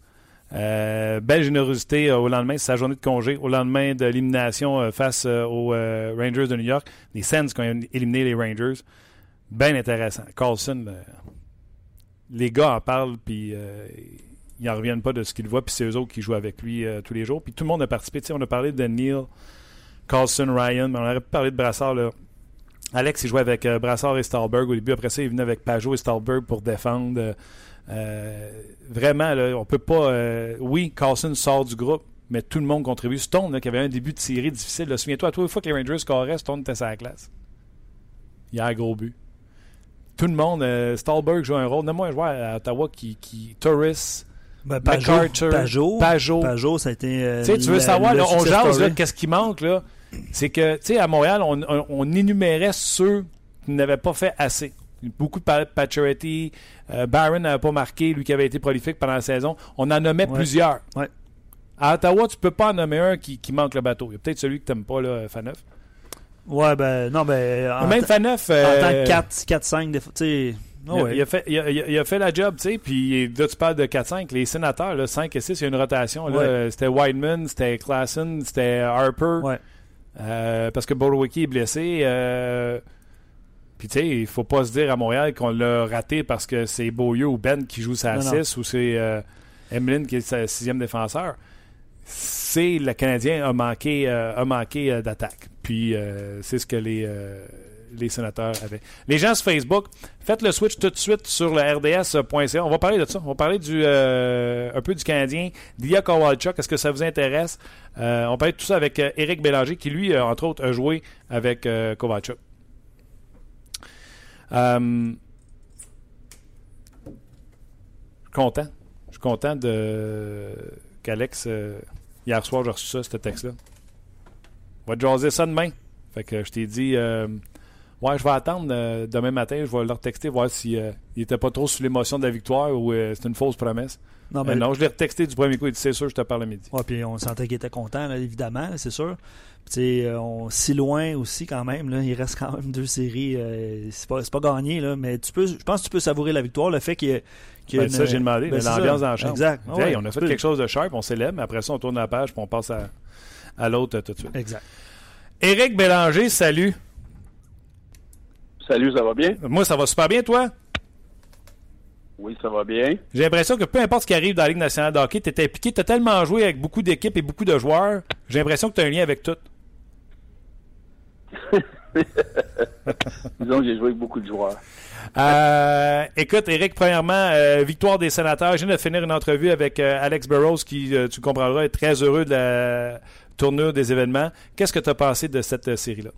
Euh, belle générosité euh, au lendemain, c'est sa journée de congé, au lendemain de l'élimination euh, face aux Rangers de New York. Les Sens qui ont éliminé les Rangers. Bien intéressant. Carlson, les gars en parlent, puis ils n'en reviennent pas de ce qu'ils voient, puis c'est eux autres qui jouent avec lui tous les jours. Puis tout le monde a participé. on a parlé de Neil, Carlson, Ryan, mais on aurait pu parler de Brassard. Alex, il jouait avec Brassard et Stahlberg au début. Après ça, il venu avec Pajot et Stahlberg pour défendre. Euh, vraiment, là, on peut pas. Euh, oui, Carlson sort du groupe, mais tout le monde contribue. Stone, qui avait un début de série difficile, souviens-toi, à tous les fois que les Rangers scoraient, Stone était sa classe. Il a un gros but. Tout le monde, euh, Stahlberg joue un rôle. Donne-moi un joueur à Ottawa qui. qui Torres. Ben, Pajot, Pajot, Pajot, ça a été. tu veux savoir, on jase, qu'est-ce qui manque, là? C'est que, tu sais, à Montréal, on, on énumérait ceux qui n'avaient pas fait assez. Beaucoup de Pacioretty. Euh, Barron n'avait pas marqué, lui qui avait été prolifique pendant la saison. On en nommait plusieurs. À Ottawa, tu peux pas en nommer un qui, manque le bateau. Il y a peut-être celui que tu n'aimes pas, là, Faneuf. Ouais, ben, non, ben. Même Faneuf. En tant que 4-5, euh, tu sais. il, a fait, il, a, fait, la job, tu sais, puis là, tu parles de 4-5. Les sénateurs, là, 5 et 6, il y a une rotation. C'était Wideman, c'était Klassen, c'était Harper. Ouais. Euh, parce que Borowicki est blessé. Puis, tu sais, il faut pas se dire à Montréal qu'on l'a raté parce que c'est Beaulieu ou Ben qui joue sa 6 ou c'est euh, Emeline qui est sa sixième défenseur. C'est le Canadien a manqué, euh, a manqué euh, d'attaque. Puis, c'est ce que les, les sénateurs avaient. Les gens sur Facebook, faites le switch tout de suite sur le rds.ca. On va parler de ça. On va parler du, un peu du Canadien, d'Ia Kowalchuk. Est-ce que ça vous intéresse? on va parler de tout ça avec Éric Bélanger qui, lui, entre autres, a joué avec Kowalchuk. Euh, content. Je suis content de qu'Alex, euh, hier soir, j'ai reçu ça, ce texte-là. On va te jaser ça demain. Fait que je t'ai dit, euh, ouais, je vais attendre demain matin, je vais leur texter, voir s'il si, était pas trop sous l'émotion de la victoire ou c'est une fausse promesse. Non, mais non, je l'ai retexté du premier coup. Il dit C'est sûr, je te parle à midi. Ouais, puis on sentait qu'il était content, évidemment, c'est sûr. Puis, euh, on, si loin aussi, quand même, là, il reste quand même deux séries. Euh, c'est pas, pas, gagné, là, mais tu peux, je pense que tu peux savourer la victoire. Le fait qu'il y ait. Ben, ça, j'ai demandé. Ben, l'ambiance dans la chambre. Exact. on a fait quelque chose de sharp, on célèbre, mais après ça, on tourne la page puis on passe à, à l'autre tout de suite. Exact. Éric Bélanger, salut. Salut, ça va bien? Moi, ça va super bien, toi? Oui, ça va bien. J'ai l'impression que peu importe ce qui arrive dans la Ligue nationale de hockey, tu es impliqué, tu as tellement joué avec beaucoup d'équipes et beaucoup de joueurs. J'ai l'impression que tu as un lien avec tout. Disons que j'ai joué avec beaucoup de joueurs. Euh, écoute, Eric, premièrement, euh, victoire des sénateurs. Je viens de finir une entrevue avec euh, Alex Burrows qui, tu comprendras, est très heureux de la tournure des événements. Qu'est-ce que tu as pensé de cette série-là?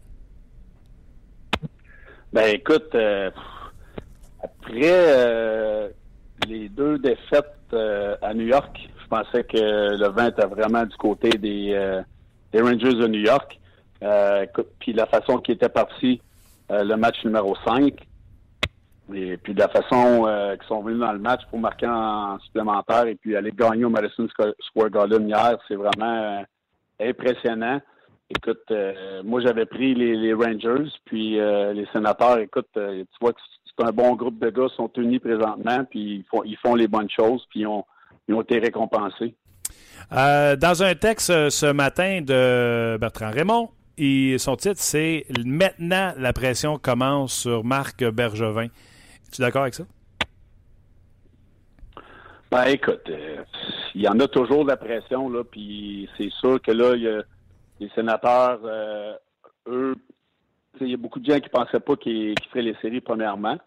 Ben écoute, après euh, les deux défaites euh, à New York, je pensais que le vent était vraiment du côté des, euh, Rangers de New York. Puis la façon qui était parti le match numéro 5, et puis la façon qu'ils sont venus dans le match pour marquer en supplémentaire et puis aller gagner au Madison Squ- Square Garden hier, c'est vraiment impressionnant. Écoute, moi j'avais pris les, Rangers, puis les sénateurs, écoute, tu vois que c'est un bon groupe de gars, ils sont unis présentement, puis ils font, ils font les bonnes choses, puis ils ont, ils ont été récompensés. Euh, dans un texte euh, ce matin de Bertrand Raymond, et son titre, c'est Maintenant, la pression commence sur Marc Bergevin. Es-tu d'accord avec ça? Ben écoute, euh, il y en a toujours de la pression, là, puis c'est sûr que là, il y a les sénateurs, euh, eux, tu il y a beaucoup de gens qui pensaient pas qu'ils feraient les séries premièrement.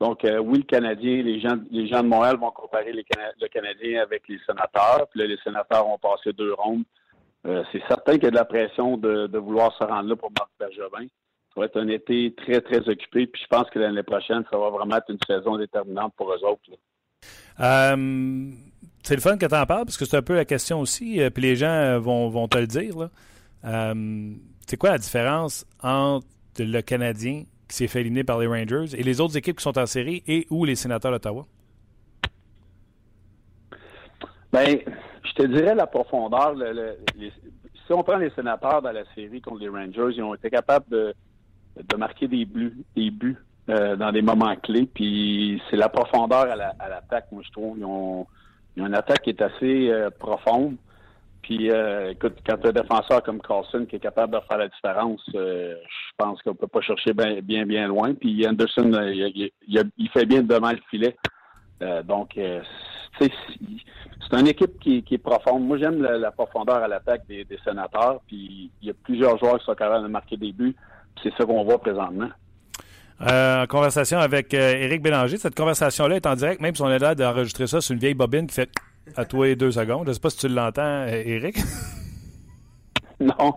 Donc, euh, oui, le Canadien, les gens, les gens de Montréal vont comparer le Canadien avec les sénateurs. Puis là, les sénateurs ont passé deux rondes. Euh, c'est certain qu'il y a de la pression de, vouloir se rendre là pour Marc Bergevin. Ça va être un été très, très occupé. Puis je pense que l'année prochaine, ça va vraiment être une saison déterminante pour eux autres. Euh, c'est le fun que tu en parles parce que c'est un peu la question aussi, puis les gens vont, vont te le dire. c'est quoi la différence entre le Canadien qui s'est fait éliminer par les Rangers et les autres équipes qui sont en série et ou les sénateurs d'Ottawa? Ben, je te dirais la profondeur. si on prend les sénateurs dans la série contre les Rangers, ils ont été capables de, marquer des buts, euh, dans des moments clés. Puis c'est la profondeur à la- à l'attaque, moi je trouve. Ils ont, ils une attaque qui est assez euh, profonde. Puis euh, écoute, quand tu as un défenseur comme Carlson qui est capable de faire la différence, euh, je pense qu'on peut pas chercher bien, bien, bien loin. Puis Anderson, euh, il, fait bien devant le filet. Donc, c'est- une équipe qui, est profonde. Moi, j'aime la, profondeur à l'attaque des, sénateurs. Puis il y a plusieurs joueurs qui sont capables de marquer des buts. C'est ça qu'on voit présentement. En conversation avec Éric Bélanger. Cette conversation-là est en direct, même si on est là d'enregistrer ça sur une vieille bobine qui fait à toi et deux secondes. Je ne sais pas si tu l'entends, euh, Éric. Non.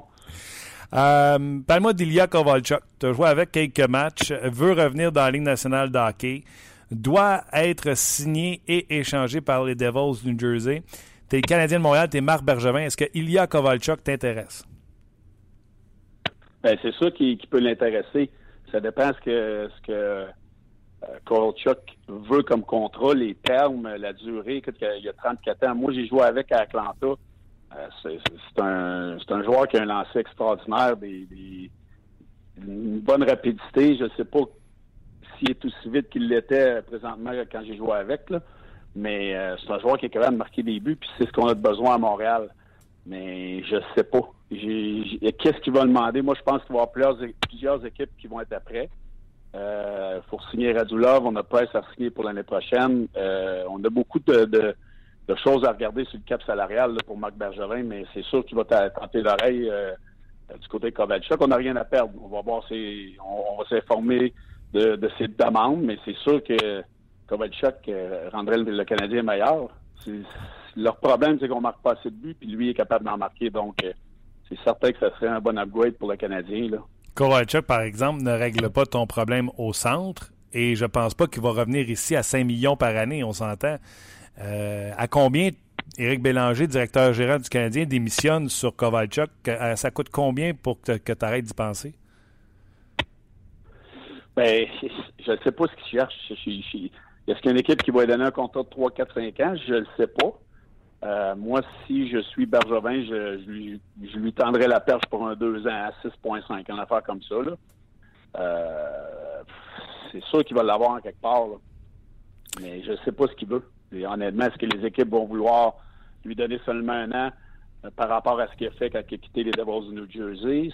Euh, Parle-moi d'Ilya Kovalchuk. Tu as joué avec quelques matchs, veut revenir dans la Ligue nationale de hockey, doit être signé et échangé par les Devils du New Jersey. Tu es Canadien de Montréal, tu es Marc Bergevin. Est-ce que Ilya Kovalchuk t'intéresse? Ben, c'est ça qui, qui peut l'intéresser. Ça dépend ce que ce que euh, Kovalchuk veut comme contrat, les termes, la durée. Il y a 34 ans. Moi, j'ai joué avec à Atlanta. Euh, c'est un, joueur qui a un lancer extraordinaire, une bonne rapidité. Je ne sais pas s'il est aussi vite qu'il l'était présentement quand j'ai joué avec, mais euh, c'est un joueur qui est capable de marquer des buts, puis c'est ce qu'on a de besoin à Montréal. Mais je sais pas. Qu'est-ce qu'il va demander? Moi, je pense qu'il va y avoir plusieurs, plusieurs équipes qui vont être après. Euh, faut signer Radulov, on a pas à signer pour l'année prochaine. Euh, on a beaucoup de, choses à regarder sur le cap salarial pour Marc Bergevin, mais c'est sûr qu'il va tenter l'oreille euh, du côté Kovalchuk. On n'a rien à perdre. On va voir on, va s'informer de, ses demandes, mais c'est sûr que Kovalchuk euh, rendrait le, Canadien meilleur. Leur problème, c'est qu'on marque pas assez de buts, puis lui est capable d'en marquer. Donc, c'est certain que ça serait un bon upgrade pour le Canadien. Kovalchuk, par exemple, ne règle pas ton problème au centre et je pense pas qu'il va revenir ici à 5 millions par année, on s'entend. Euh, à combien Éric Bélanger, directeur gérant du Canadien, démissionne sur Kovalchuk? Euh, Ça coûte combien pour que, tu arrêtes d'y penser? Ben, je ne sais pas ce qu'il cherche. Est-ce qu'il y a une équipe qui va lui donner un contrat de 3, 4, 5 ans? Je ne le sais pas. Euh, moi, si je suis Bergevin, je, lui, je lui tendrai la perche pour un 2 ans à 6,5, une affaire comme ça. Euh, c'est sûr qu'il va l'avoir en quelque part. là. Mais je ne sais pas ce qu'il veut. Et honnêtement, est-ce que les équipes vont vouloir lui donner seulement un an euh, par rapport à ce qu'il a fait quand il a quitté les Devils du New Jersey?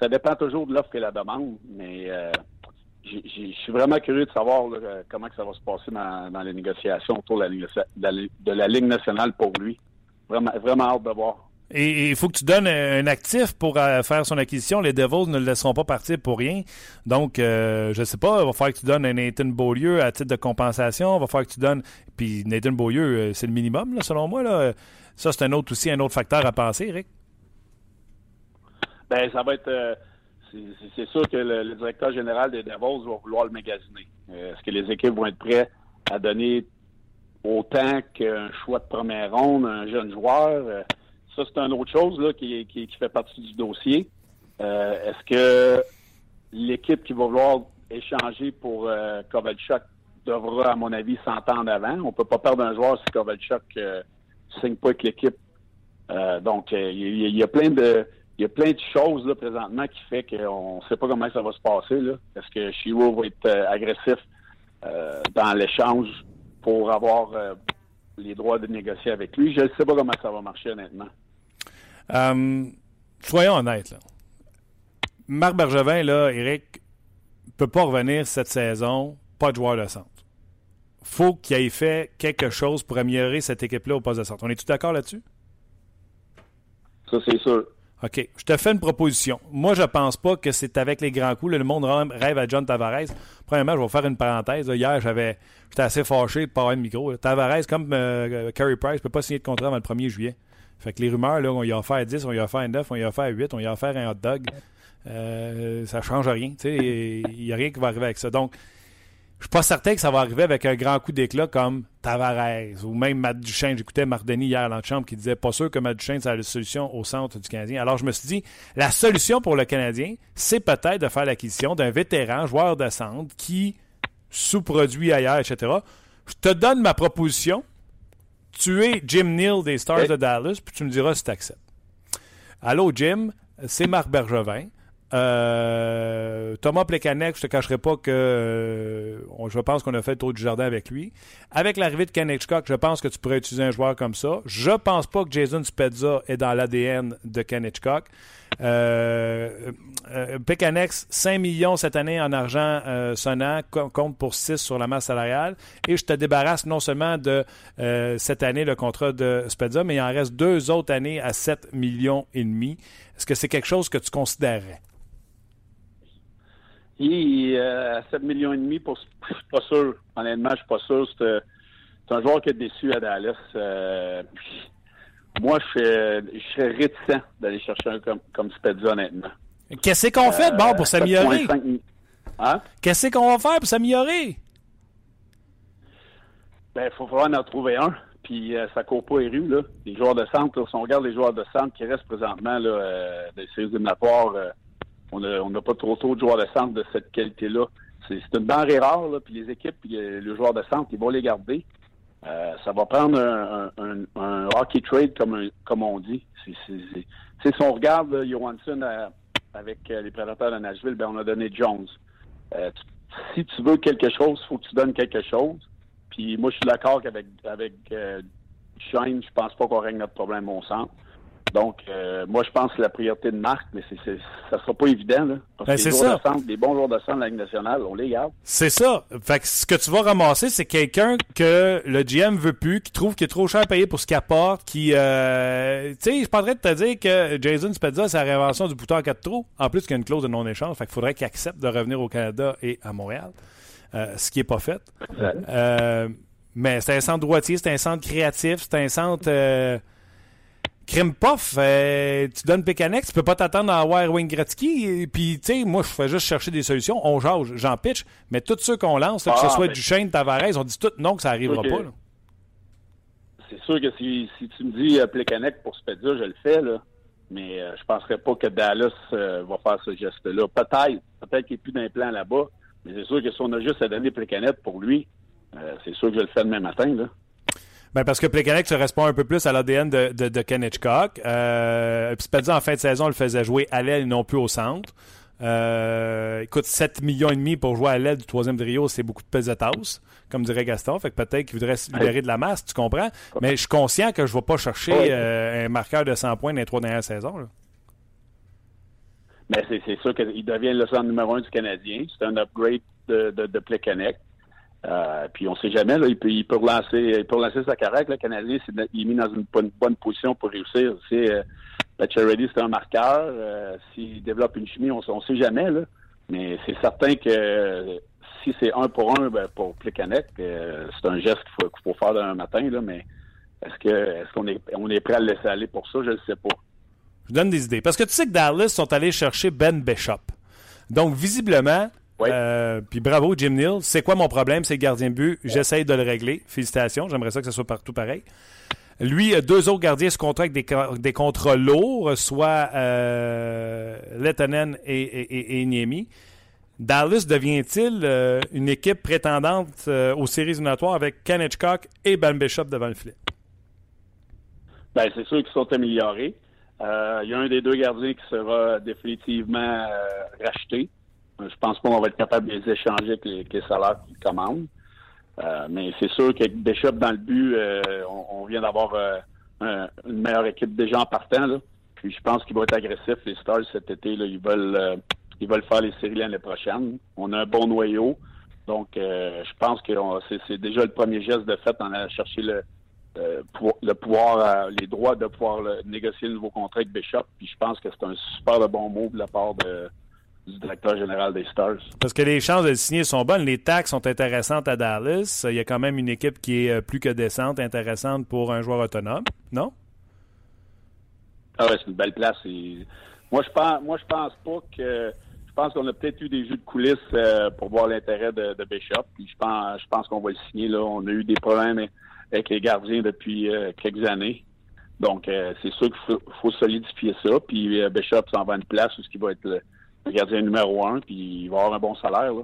Ça dépend toujours de l'offre et la demande. Mais euh, je suis vraiment curieux de savoir là, comment que ça va se passer dans, dans les négociations autour de la, Ligue- de la- de la Ligue nationale pour lui. Vraiment, vraiment hâte de voir. Et il faut que tu donnes un actif pour euh, faire son acquisition. Les Devils ne le laisseront pas partir pour rien. Donc, euh, je sais pas, il va falloir que tu donnes un Nathan Beaulieu à titre de compensation. Il va falloir que tu donnes. Puis Nathan Beaulieu, euh, c'est le minimum, là, selon moi. Là. Ça, c'est un autre aussi, un autre facteur à penser, Eric. Ben, ça va être. euh, c'est- sûr que le, directeur général des Devils va vouloir le magasiner. Euh, Est-ce que les équipes vont être prêtes à donner autant qu'un choix de première ronde, un jeune joueur? Euh, ça, c'est une autre chose là, qui, fait partie du dossier. Euh, Est-ce que l'équipe qui va vouloir échanger pour euh, Kovalchuk devra, à mon avis, s'entendre avant? On peut pas perdre un joueur si Kovalchuk euh, signe pas avec l'équipe. Donc, il y a plein de il y a plein de choses là, présentement qui fait qu'on ne sait pas comment ça va se passer. Est-ce que Chiro va être euh, agressif euh, dans l'échange pour avoir euh, les droits de négocier avec lui? Je ne sais pas comment ça va marcher, honnêtement. Soyons honnêtes. Là. Marc Bergevin, là, Eric, peut pas revenir cette saison, pas de joueur de centre. faut qu'il ait fait quelque chose pour améliorer cette équipe-là au poste de centre. On est-tu d'accord là-dessus? Ça, c'est sûr. OK. Je te fais une proposition. Moi, je pense pas que c'est avec les grands coups. le monde rêve à John Tavares. Premièrement, je vais faire une parenthèse. Hier, j'avais, j'étais assez fâché de pas avoir de micro. Tavares, comme euh, Carey Price, peut pas signer de contrat avant le 1er juillet. Fait que les rumeurs, là, on y a offert 10, on y a offert 9, on y a offert 8, on y a offert un hot dog. Euh, ça change rien. Il n'y a rien qui va arriver avec ça. Donc, je suis pas certain que ça va arriver avec un grand coup d'éclat comme Tavares ou même Matt Duchesne. J'écoutais Marc Denis hier dans la chambre qui disait pas sûr que Matt Duchesne c'est la solution au centre du Canadien. Alors je me suis dit, la solution pour le Canadien, c'est peut-être de faire l'acquisition d'un vétéran joueur de centre qui sous-produit ailleurs, etc. Je te donne ma proposition. Tu es Jim Neal des Stars Oui. de Dallas, puis tu me diras si tu acceptes. Allô, Jim, c'est Marc Bergevin. Euh, Thomas Plekanec, je te cacherai pas que euh, je pense qu'on a fait le tour du jardin avec lui. Avec l'arrivée de Kanechkok, je pense que tu pourrais utiliser un joueur comme ça. Je pense pas que Jason Spezza est dans l'ADN de Kanechkok. Euh, euh, Pekanex, 5 millions cette année en argent euh, sonnant, com- compte pour 6 sur la masse salariale. Et je te débarrasse non seulement de euh, cette année le contrat de Spezza, mais il en reste deux autres années à 7 millions et demi. Est-ce que c'est quelque chose que tu considérerais? Il euh, à 7 millions et demi, pour, je suis pas sûr. Honnêtement, je suis pas sûr. C'est un joueur qui est déçu à Dallas. Moi, je serais, je serais réticent d'aller chercher un comme, comme Spezza, honnêtement. Qu'est-ce qu'on fait de bord pour Euh, s'améliorer? 7,5 mi- Hein? Qu'est-ce qu'on va faire pour s'améliorer? Ben, il faut vraiment en trouver un. Puis euh, ça court pas les rues, là. Les joueurs de centre, là, si on regarde les joueurs de centre qui restent présentement là, euh, des séries éliminatoires, euh, on n'a on n'a pas trop trop de joueurs de centre de cette qualité-là. C'est c'est une denrée rare, là, puis les équipes, puis euh, les joueurs de centre, ils vont les garder. Euh, ça va prendre un, un, hockey trade, comme, on dit. Si on regarde Johansson euh, avec euh, les prédateurs de Nashville, ben, on a donné Jones. Si tu veux quelque chose, il faut que tu donnes quelque chose. Puis moi, je suis d'accord qu'avec avec, Shane, je pense pas qu'on règle notre problème au centre. Donc, euh, moi, je pense que la priorité de Marc, mais c'est, c'est, ça sera pas évident. Là, parce Ben, que c'est les, ça. de centre, les bons joueurs de centre de la Ligue nationale, on les garde. C'est ça. Fait que ce que tu vas ramasser, c'est quelqu'un que le GM veut plus, qui trouve qu'il est trop cher à payer pour ce qu'il apporte, qui... Euh, tu sais, je train de te dire que Jason Spezza, c'est la réinvention du bouton en 4 trous, en plus qu'il y a une clause de non-échange. Fait qu'il faudrait qu'il accepte de revenir au Canada et à Montréal, euh, ce qui est pas fait. Mais c'est un centre droitier, c'est un centre créatif, c'est un centre... Crime Puff, euh, tu donnes Pécanex, tu peux pas t'attendre à avoir Wayne Gretzky. et Puis, tu sais, moi, je fais juste chercher des solutions. On jase, j'en pitch. Mais tous ceux qu'on lance, là, que ce Ah, soit mais- Duchesne, Tavares, on dit tout non que ça arrivera pas. là. C'est sûr que si, si tu me dis euh, Plekanec pour Spezza, je le fais, là. Mais euh, je penserais pas que Dallas euh, va faire ce geste-là. Peut-être. Peut-être qu'il n'y a plus d'implant là-bas. Mais c'est sûr que si on a juste à donner Plekanec pour lui, euh, c'est sûr que je le fais demain matin, là. Ben parce que Plekanec se répond un peu plus à l'ADN de, de, de Ken Hitchcock. Euh, puis Spezza, en fin de saison, on le faisait jouer à l'aile et non plus au centre. Euh, écoute, 7 millions et demi pour jouer à l'aile du troisième trio, c'est beaucoup de pesetas, comme dirait Gaston. Fait que peut-être qu'il voudrait se libérer de la masse, tu comprends? Mais je suis conscient que je ne vais pas chercher euh, un marqueur de 100 points dans les trois dernières saisons. là. Mais c'est, c'est sûr qu'il devient le centre numéro un du Canadien. C'est un upgrade de, de, de Plekanec. Euh, puis on sait jamais, il, peut, relancer, il peut relancer sa carrière. Le Canadien il est mis dans une bonne, position pour réussir. C'est, euh, Reddy, c'est un marqueur. Euh, s'il développe une chimie, on ne sait jamais. Mais c'est certain que euh, si c'est un pour un ben, pour Plekanec, c'est un geste qu'il faut, faut faire d'un matin. Mais est-ce, qu'on est, on est prêt à le laisser aller pour ça? Je ne sais pas. Je donne des idées. Parce que tu sais que Dallas sont allés chercher Ben Bishop. Donc, visiblement, Oui. euh, puis bravo Jim Neal, c'est quoi mon problème? C'est le gardien de but. J'essaye de le régler. Félicitations. J'aimerais ça que ce soit partout pareil. Lui, deux autres gardiens se contrat avec des, des contrats lourds, soit euh, et, et, et, et Niemi. Dallas devient-il euh, une équipe prétendante euh, aux séries éliminatoires avec Ken Hitchcock et Ben Bishop devant le filet? Ben, c'est sûr qu'ils sont améliorés. Il y a un des deux gardiens qui sera définitivement racheté. Euh, Je pense pas qu'on va être capable de les échanger avec les, salaires qu'ils commandent. Euh, mais c'est sûr qu'avec Bishop dans le but, euh, on, vient d'avoir un- une meilleure équipe déjà en partant. Puis je pense qu'ils vont être agressifs, les Stars, cet été. Ils veulent ils veulent faire les séries l'année prochaine. On a un bon noyau. Donc je pense que c'est déjà le premier geste de fait en allant chercher le, pouvoir, les droits de pouvoir négocier le nouveau contrat avec Bishop. Puis je pense que c'est un super de bon mot de la part de, du directeur général des Stars. Parce que les chances de le signer sont bonnes. Les taxes sont intéressantes à Dallas. Il y a quand même une équipe qui est euh, plus que décente, intéressante pour un joueur autonome. Non? Ah ouais, c'est une belle place. Et moi, je pense, moi, je pense pas que. Je pense qu'on a peut-être eu des jeux de coulisses euh, pour voir l'intérêt de, de Bishop. Puis je pense, je pense qu'on va le signer là. On a eu des problèmes avec les gardiens depuis euh, quelques années. Donc, euh, c'est sûr qu'il faut, faut solidifier ça. Puis Bishop s'en va une place où il va être le gardien numéro un. Puis il va avoir un bon salaire. Là.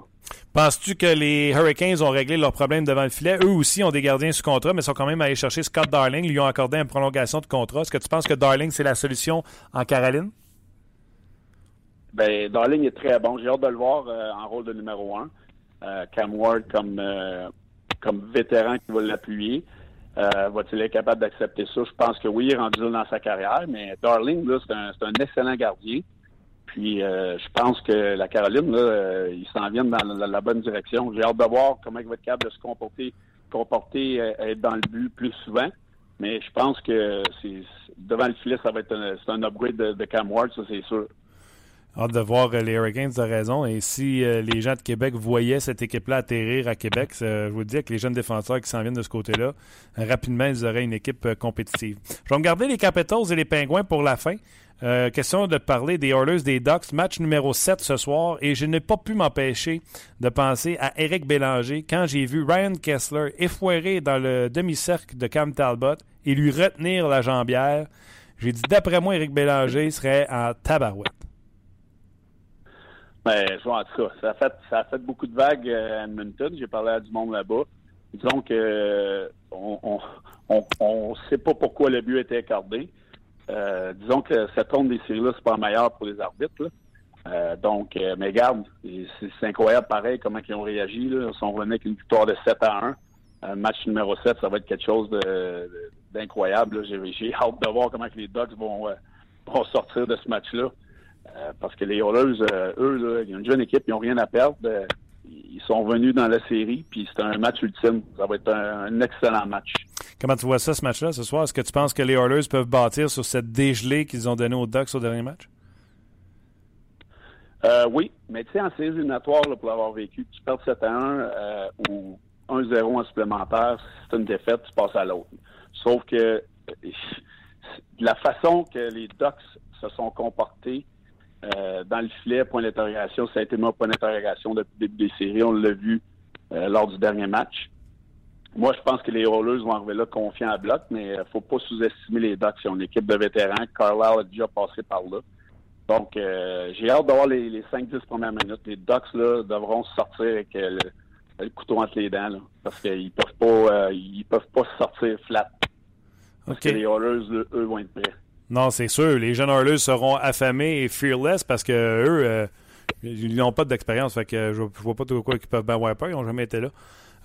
Penses-tu que les Hurricanes ont réglé leurs problèmes devant le filet? Eux aussi ont des gardiens sous contrat, mais sont quand même allés chercher Scott Darling. Lui ont accordé une prolongation de contrat. Est-ce que tu penses que Darling, c'est la solution en Caroline? Ben, Darling est très bon. J'ai hâte de le voir euh, en rôle de numéro un. Euh, Cam Ward comme, euh, comme vétéran qui va l'appuyer. Va-t-il être capable d'accepter ça? Je pense que oui, il est rendu dans sa carrière, mais Darling, là, c'est un, c'est un excellent gardien. Puis euh, je pense que la Caroline, là, euh, ils s'en viennent dans la, bonne direction. J'ai hâte de voir comment il va se comporter, comporter, euh, être dans le but plus souvent. Mais je pense que c'est devant le filet, ça va être un, c'est un upgrade de, de Cam Ward, ça c'est sûr. Hâte de voir euh, les Hurricanes, as raison. Et si euh, les gens de Québec voyaient cette équipe-là atterrir à Québec, je vous dis, avec les jeunes défenseurs qui s'en viennent de ce côté-là, euh, rapidement, ils auraient une équipe compétitive. Je vais me garder les Capitals et les Pingouins pour la fin. Question de parler des Oilers, des Ducks, match numéro 7 ce soir. Et je n'ai pas pu m'empêcher de penser à Eric Bélanger quand j'ai vu Ryan Kessler effoirer dans le demi-cercle de Cam Talbot et lui retenir la jambière. J'ai dit, d'après moi, Eric Bélanger serait en tabarouette. Ben, je vois, en tout cas, ça a fait, ça a fait beaucoup de vagues euh, à Edmonton. J'ai parlé à du monde là-bas. Disons que euh, on, on, on, on sait pas pourquoi le but été accordé. Euh, disons que cette ronde des séries-là, c'est pas meilleur pour les arbitres. donc, mais garde, c'est incroyable pareil comment ils ont réagi. Là. Ils sont revenus avec une victoire de 7 à 1. Euh, match numéro 7, ça va être quelque chose d'incroyable. J'ai hâte de voir comment les Ducks vont sortir de ce match-là. Euh, parce que les Oilers, euh, eux, là, il y a une jeune équipe, ils n'ont rien à perdre. Euh, ils sont venus dans la série, puis c'est un match ultime. Ça va être un, un excellent match. Comment tu vois ça, ce match-là, ce soir? Est-ce que tu penses que les Oilers peuvent bâtir sur cette dégelée qu'ils ont donnée aux Ducks au dernier match? Oui, mais tu sais, en série éliminatoire, pour l'avoir vécu, tu perds 7 à 1 euh, ou 1-0 en supplémentaire, c'est une défaite, tu passes à l'autre. Sauf que la façon que les Ducks se sont comportés euh, dans le filet, point d'interrogation, ça a été mon point d'interrogation depuis le début des séries. On l'a vu euh, lors du dernier match. Moi, je pense que les Oilers vont arriver là confiants à bloc, mais il faut pas sous-estimer les Ducks. Ils ont une équipe de vétérans. Carlisle a déjà passé par là. Donc, euh, j'ai hâte de voir les, les 5-10 premières minutes. Les Ducks là, devront sortir avec euh, le, le couteau entre les dents, là, parce qu'ils peuvent pas, euh, ils peuvent pas sortir flat. Parce que les Oilers, eux, vont être prêts. Non, c'est sûr. Les jeunes Oilers seront affamés et fearless parce que eux, euh, ils n'ont pas d'expérience. Fait que je, je vois pas de quoi ils peuvent bien avoir. Ils n'ont jamais été là.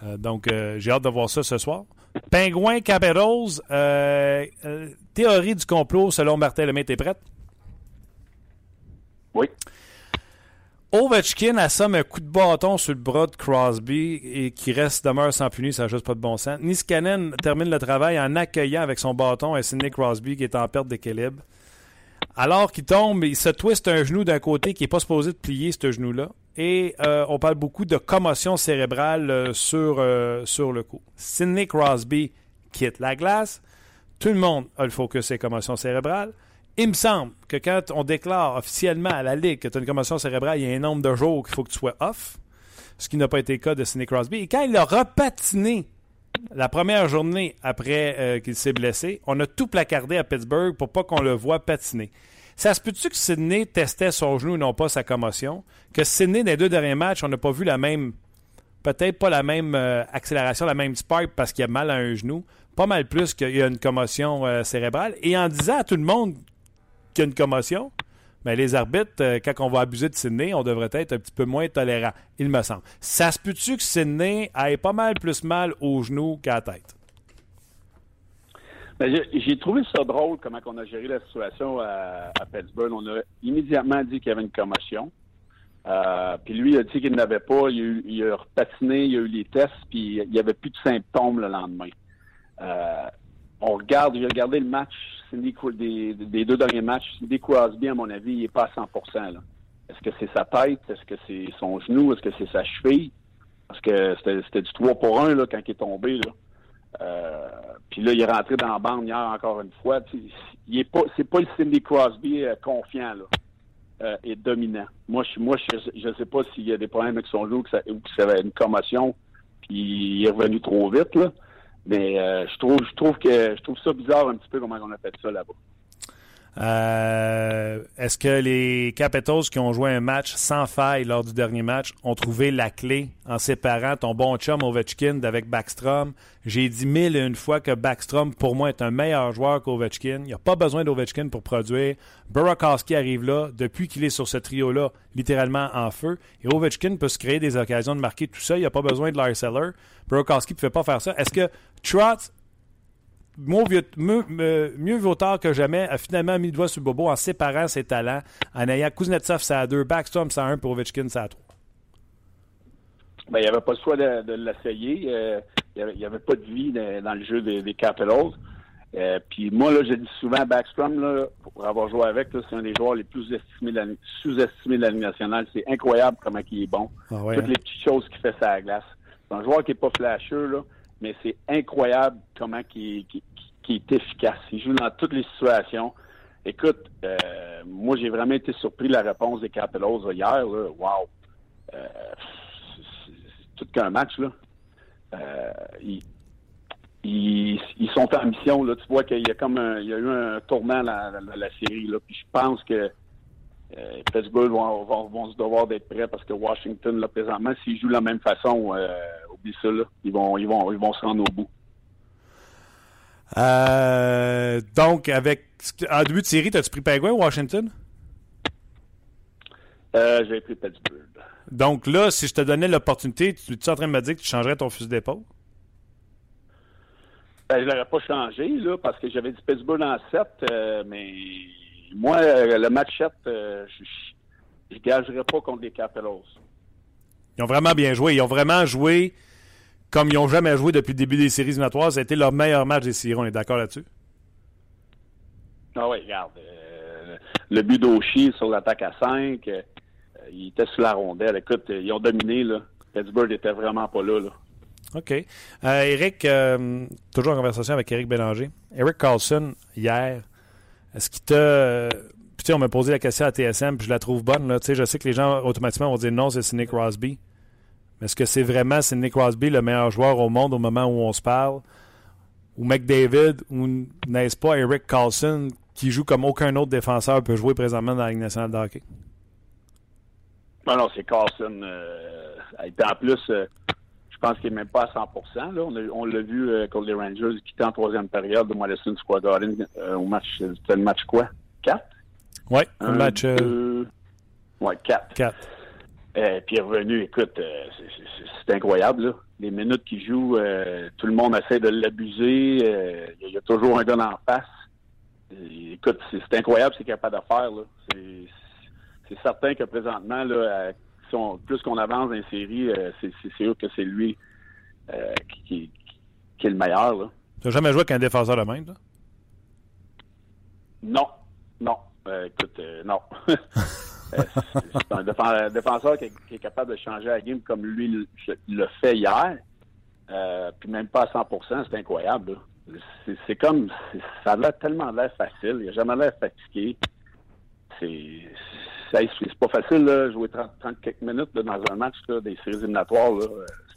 Euh, donc, euh, j'ai hâte de voir ça ce soir. Pingouin euh, euh, théorie du complot selon Martin Lemay, t'es prête? Oui. Ovechkin assomme un coup de bâton sur le bras de Crosby et qui reste demeure sans puni, ça n'a juste pas de bon sens. Niskanen termine le travail en accueillant avec son bâton un Sidney Crosby qui est en perte d'équilibre. Alors qu'il tombe, il se twiste un genou d'un côté qui n'est pas supposé de plier ce genou-là. Et euh, on parle beaucoup de commotion cérébrale euh, sur, euh, sur le coup. Sidney Crosby quitte la glace. Tout le monde a le focus sur commotion cérébrale. Il me semble que quand on déclare officiellement à la Ligue que tu as une commotion cérébrale, il y a un nombre de jours qu'il faut que tu sois off, ce qui n'a pas été le cas de Sidney Crosby. Et quand il a repatiné la première journée après euh, qu'il s'est blessé, on a tout placardé à Pittsburgh pour pas qu'on le voit patiner. Ça se peut-tu que Sidney testait son genou et non pas sa commotion? Que Sidney, dans les deux derniers matchs, on n'a pas vu la même, peut-être pas la même euh, accélération, la même spark parce qu'il a mal à un genou, pas mal plus qu'il y a une commotion euh, cérébrale. Et en disant à tout le monde y a une commotion, mais les arbitres, euh, quand on va abuser de Sidney, on devrait être un petit peu moins tolérant, il me semble. Ça se peut-tu que Sidney ait pas mal plus mal au genou qu'à la tête? Ben, j'ai- trouvé ça drôle comment on a géré la situation à, à Pittsburgh. On a immédiatement dit qu'il y avait une commotion. Euh, puis lui, il a dit qu'il n'avait pas. Il a, il a repatiné, il a eu les tests, puis il n'y avait plus de symptômes le lendemain. Euh, on regarde, j'ai regardé le match des, des deux derniers matchs. Cindy Crosby, à mon avis, il n'est pas à 100 là. Est-ce que c'est sa tête? Est-ce que c'est son genou? Est-ce que c'est sa cheville? Parce que c'était du 3 pour 1 là, quand il est tombé. Là. Euh, puis là, il est rentré dans la bande hier encore une fois. Il est pas, c'est pas le Cindy Crosby euh, confiant là, euh, et dominant. Moi, je, je sais pas s'il y a des problèmes avec son genou, que ou que ça avait une commotion, puis il est revenu trop vite là. Mais euh, je trouve, je trouve que je trouve ça bizarre un petit peu comment on a fait ça là-bas. Euh, Est-ce que les Capitals qui ont joué un match sans faille lors du dernier match ont trouvé la clé en séparant ton bon chum Ovechkin avec Backstrom? J'ai dit mille et une fois que Backstrom, pour moi, est un meilleur joueur qu'Ovechkin. Il n'y a pas besoin d'Ovechkin pour produire. Burakovsky arrive là, depuis qu'il est sur ce trio-là, littéralement en feu. Et Ovechkin peut se créer des occasions de marquer tout ça. Il n'y a pas besoin de Lars Eller. Burakovsky ne pouvait pas faire ça. Est-ce que Trotz mieux, vaut tard que jamais, a finalement mis le doigt sur bobo en séparant ses talents, en ayant Kuznetsov ça à 2, Backstrom ça à 1, puis Ovechkin ça à 3. Ben, il n'y avait pas le choix de, de l'essayer. Euh, il n'y avait, pas de vie dans, dans le jeu des, des Capitals. Euh, puis moi, là, je dis souvent, Backstrom, là, pour avoir joué avec, c'est un des joueurs les plus estimés de la, sous-estimés de la Ligue nationale. C'est incroyable comment il est bon. Ah ouais, Toutes hein? les petites choses qu'il fait sur la glace. C'est un joueur qui n'est pas flasheux, là, mais c'est incroyable comment il, qu'il- qu'il est efficace. Il joue dans toutes les situations. Écoute, euh, moi, j'ai vraiment été surpris de la réponse des là, hier. Là. Wow! Euh, c'est- tout qu'un match, là. Euh, ils, ils, sont en mission, là. Tu vois qu'il y a comme un, il y a eu un tournant dans, la série, là. Puis je pense que euh, Pittsburgh vont, vont, se devoir d'être prêts parce que Washington, là, présentement, s'ils jouent de la même façon, oublie ça, là. Ils vont, ils vont, ils vont se rendre au bout. Euh, donc, avec. En début de série, as-tu pris Penguin ou Washington? Euh, j'ai pris Pittsburgh. Donc là, si je te donnais l'opportunité, tu es en train de me dire que tu changerais ton fusil d'épaule? Ben, je l'aurais pas changé, là, parce que j'avais dit Pittsburgh en 7, euh, mais moi, euh, le match 7, euh, je, je gagerais pas contre les Capitals. Ils ont vraiment bien joué. Ils ont vraiment joué comme ils n'ont jamais joué depuis le début des séries éliminatoires. Ça a été leur meilleur match des séries. On est d'accord là-dessus? Ah oui, regarde. euh, le but d'Oshie sur l'attaque à 5, euh, il était sur la rondelle. Écoute, ils ont dominé, là. Pittsburgh était vraiment pas là, là. OK. Euh, Eric, euh, toujours en conversation avec Eric Bélanger. Eric Carlson, hier, est-ce qu'il t'a. Puis, tu sais, on m'a posé la question à TSM, puis je la trouve bonne. Là. Tu sais, Je sais que les gens automatiquement vont dire non, c'est Sidney Crosby. Mais est-ce que c'est vraiment Sidney Crosby le meilleur joueur au monde au moment où on se parle? Ou McDavid, ou n'est-ce pas Eric Carlson qui joue comme aucun autre défenseur peut jouer présentement dans la Ligue nationale de hockey? Non, non, c'est Carlson. Euh, en plus, euh, je pense qu'il n'est même pas à 100 là. On, l'a vu euh, contre les Rangers, il quittait en troisième période de Madison Square Garden euh, au match. C'était le match quoi? 4? Oui, un match euh, Ouais, 4. 4. Euh, puis il est revenu, écoute, euh, c'est- incroyable, là. Les minutes qu'il joue, euh, tout le monde essaie de l'abuser. euh, Il y, a toujours un gars en face. Et, écoute, c'est incroyable ce qu'il est capable de faire, là. C'est- certain que présentement, là, si on- plus qu'on avance dans les séries, c'est sûr que c'est lui qui, qui- qui est le meilleur. Là. Tu n'as jamais joué avec un défenseur de même, là? Non, non. Écoute, euh, non. Euh, un défen- défenseur qui est, capable de changer la game comme lui le, fait hier. Euh, puis même pas à 100% c'est incroyable. C'est comme, ça a tellement l'air facile. Il a jamais l'air fatigué. C'est pas facile là, jouer 30, 30 quelques minutes dans un match des séries éliminatoires.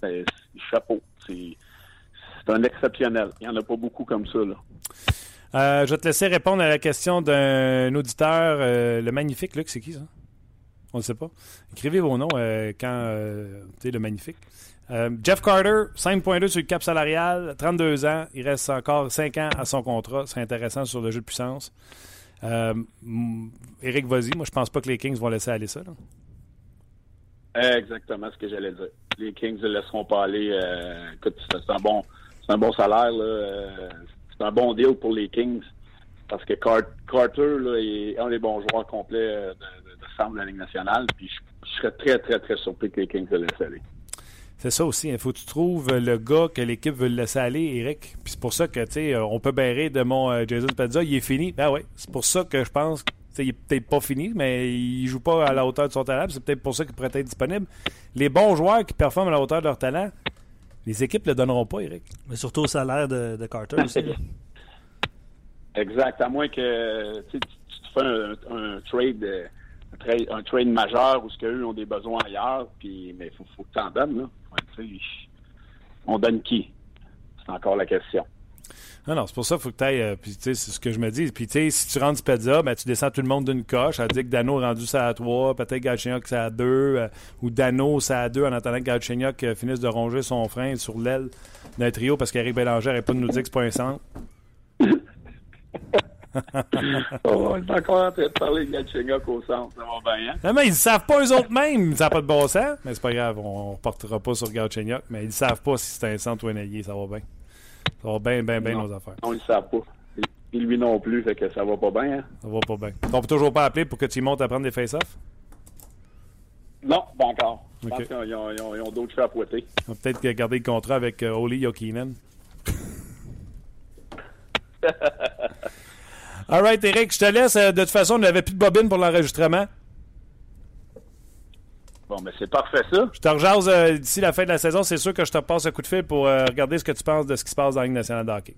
C'est chapeau. C'est un exceptionnel. Il n'y en a pas beaucoup comme ça. Euh, je vais te laisser répondre à la question d'un auditeur. le magnifique, Luc, c'est qui ça? On ne sait pas. Écrivez vos noms euh, quand euh, le magnifique. Euh, Jeff Carter, 5.2 sur le cap salarial, 32 ans. Il reste encore 5 ans à son contrat. C'est intéressant sur le jeu de puissance. Euh, Eric, vas-y. Moi, je pense pas que les Kings vont laisser aller ça. Exactement ce que j'allais dire. Les Kings ne laisseront pas aller. euh, écoute, c'est un bon, un bon salaire. Euh, c'est un bon deal pour les Kings parce que Car- Carter là, est un des bons joueurs complets euh, de, de, la Ligue nationale. Puis je, je serais très, très, très surpris que les Kings le laissent aller. C'est ça aussi. Il faut que tu trouves le gars que l'équipe veut le laisser aller, Eric. Puis c'est pour ça que, tu sais, euh, on peut barrer de mon euh, Jason Pazza, il est fini. Ben oui, c'est pour ça que je pense que, tu sais, il est peut-être pas fini, mais il joue pas à la hauteur de son talent. puis C'est peut-être pour ça qu'il pourrait être disponible. Les bons joueurs qui performent à la hauteur de leur talent, les équipes le donneront pas, Eric. Mais surtout au salaire de, de Carter aussi. Exact. À moins que tu, tu- fais un, un trade. euh, Un trade, un trade majeur où ce qu'eux ont des besoins ailleurs, puis mais faut, faut que tu en donnes, là. Ouais, on donne qui? C'est encore la question. Non, non, c'est pour ça qu'il faut que tu ailles. puis, tu sais, c'est ce que je me dis. Puis, tu sais, si tu rentres Spezza, ben, tu descends tout le monde d'une coche. Veut dire que Dano est rendu ça à 3, peut-être Galchenyuk ça à 2, ou Dano ça à 2 en attendant que Galchenyuk euh, finisse de ronger son frein sur l'aile d'un trio parce qu'Eric Bélanger n'arrête pas de nous dire que c'est pas un centre. Oh, on est encore en train de parler de au centre. Ça va bien, hein? Non, mais ils ne savent pas eux autres mêmes. Ça n'a pas de bon sens. Mais c'est pas grave, on ne repartira pas sur Galchenyuk. Mais ils ne savent pas si c'est un centre ou un allié. Ça va bien. Ça va bien, bien, bien Non. nos affaires. On ne le savent pas. Et lui non plus, fait que ça va pas bien, hein? Ça va pas bien. On peut toujours pas appeler pour que tu montes à prendre des face-offs? Non, pas encore. Je pense Ok. qu'ils ont, ils ont- ils ont- ils ont d'autres choses à fouetter. On va peut-être garder le contrat avec euh, Oli Jokinen. All right, Eric, je te laisse. Euh, De toute façon, on n'avait plus de bobine pour l'enregistrement. Bon, mais c'est parfait, ça. Je te rejase euh, d'ici la fin de la saison. C'est sûr que je te passe un coup de fil pour euh, regarder ce que tu penses de ce qui se passe dans la Ligue nationale de hockey.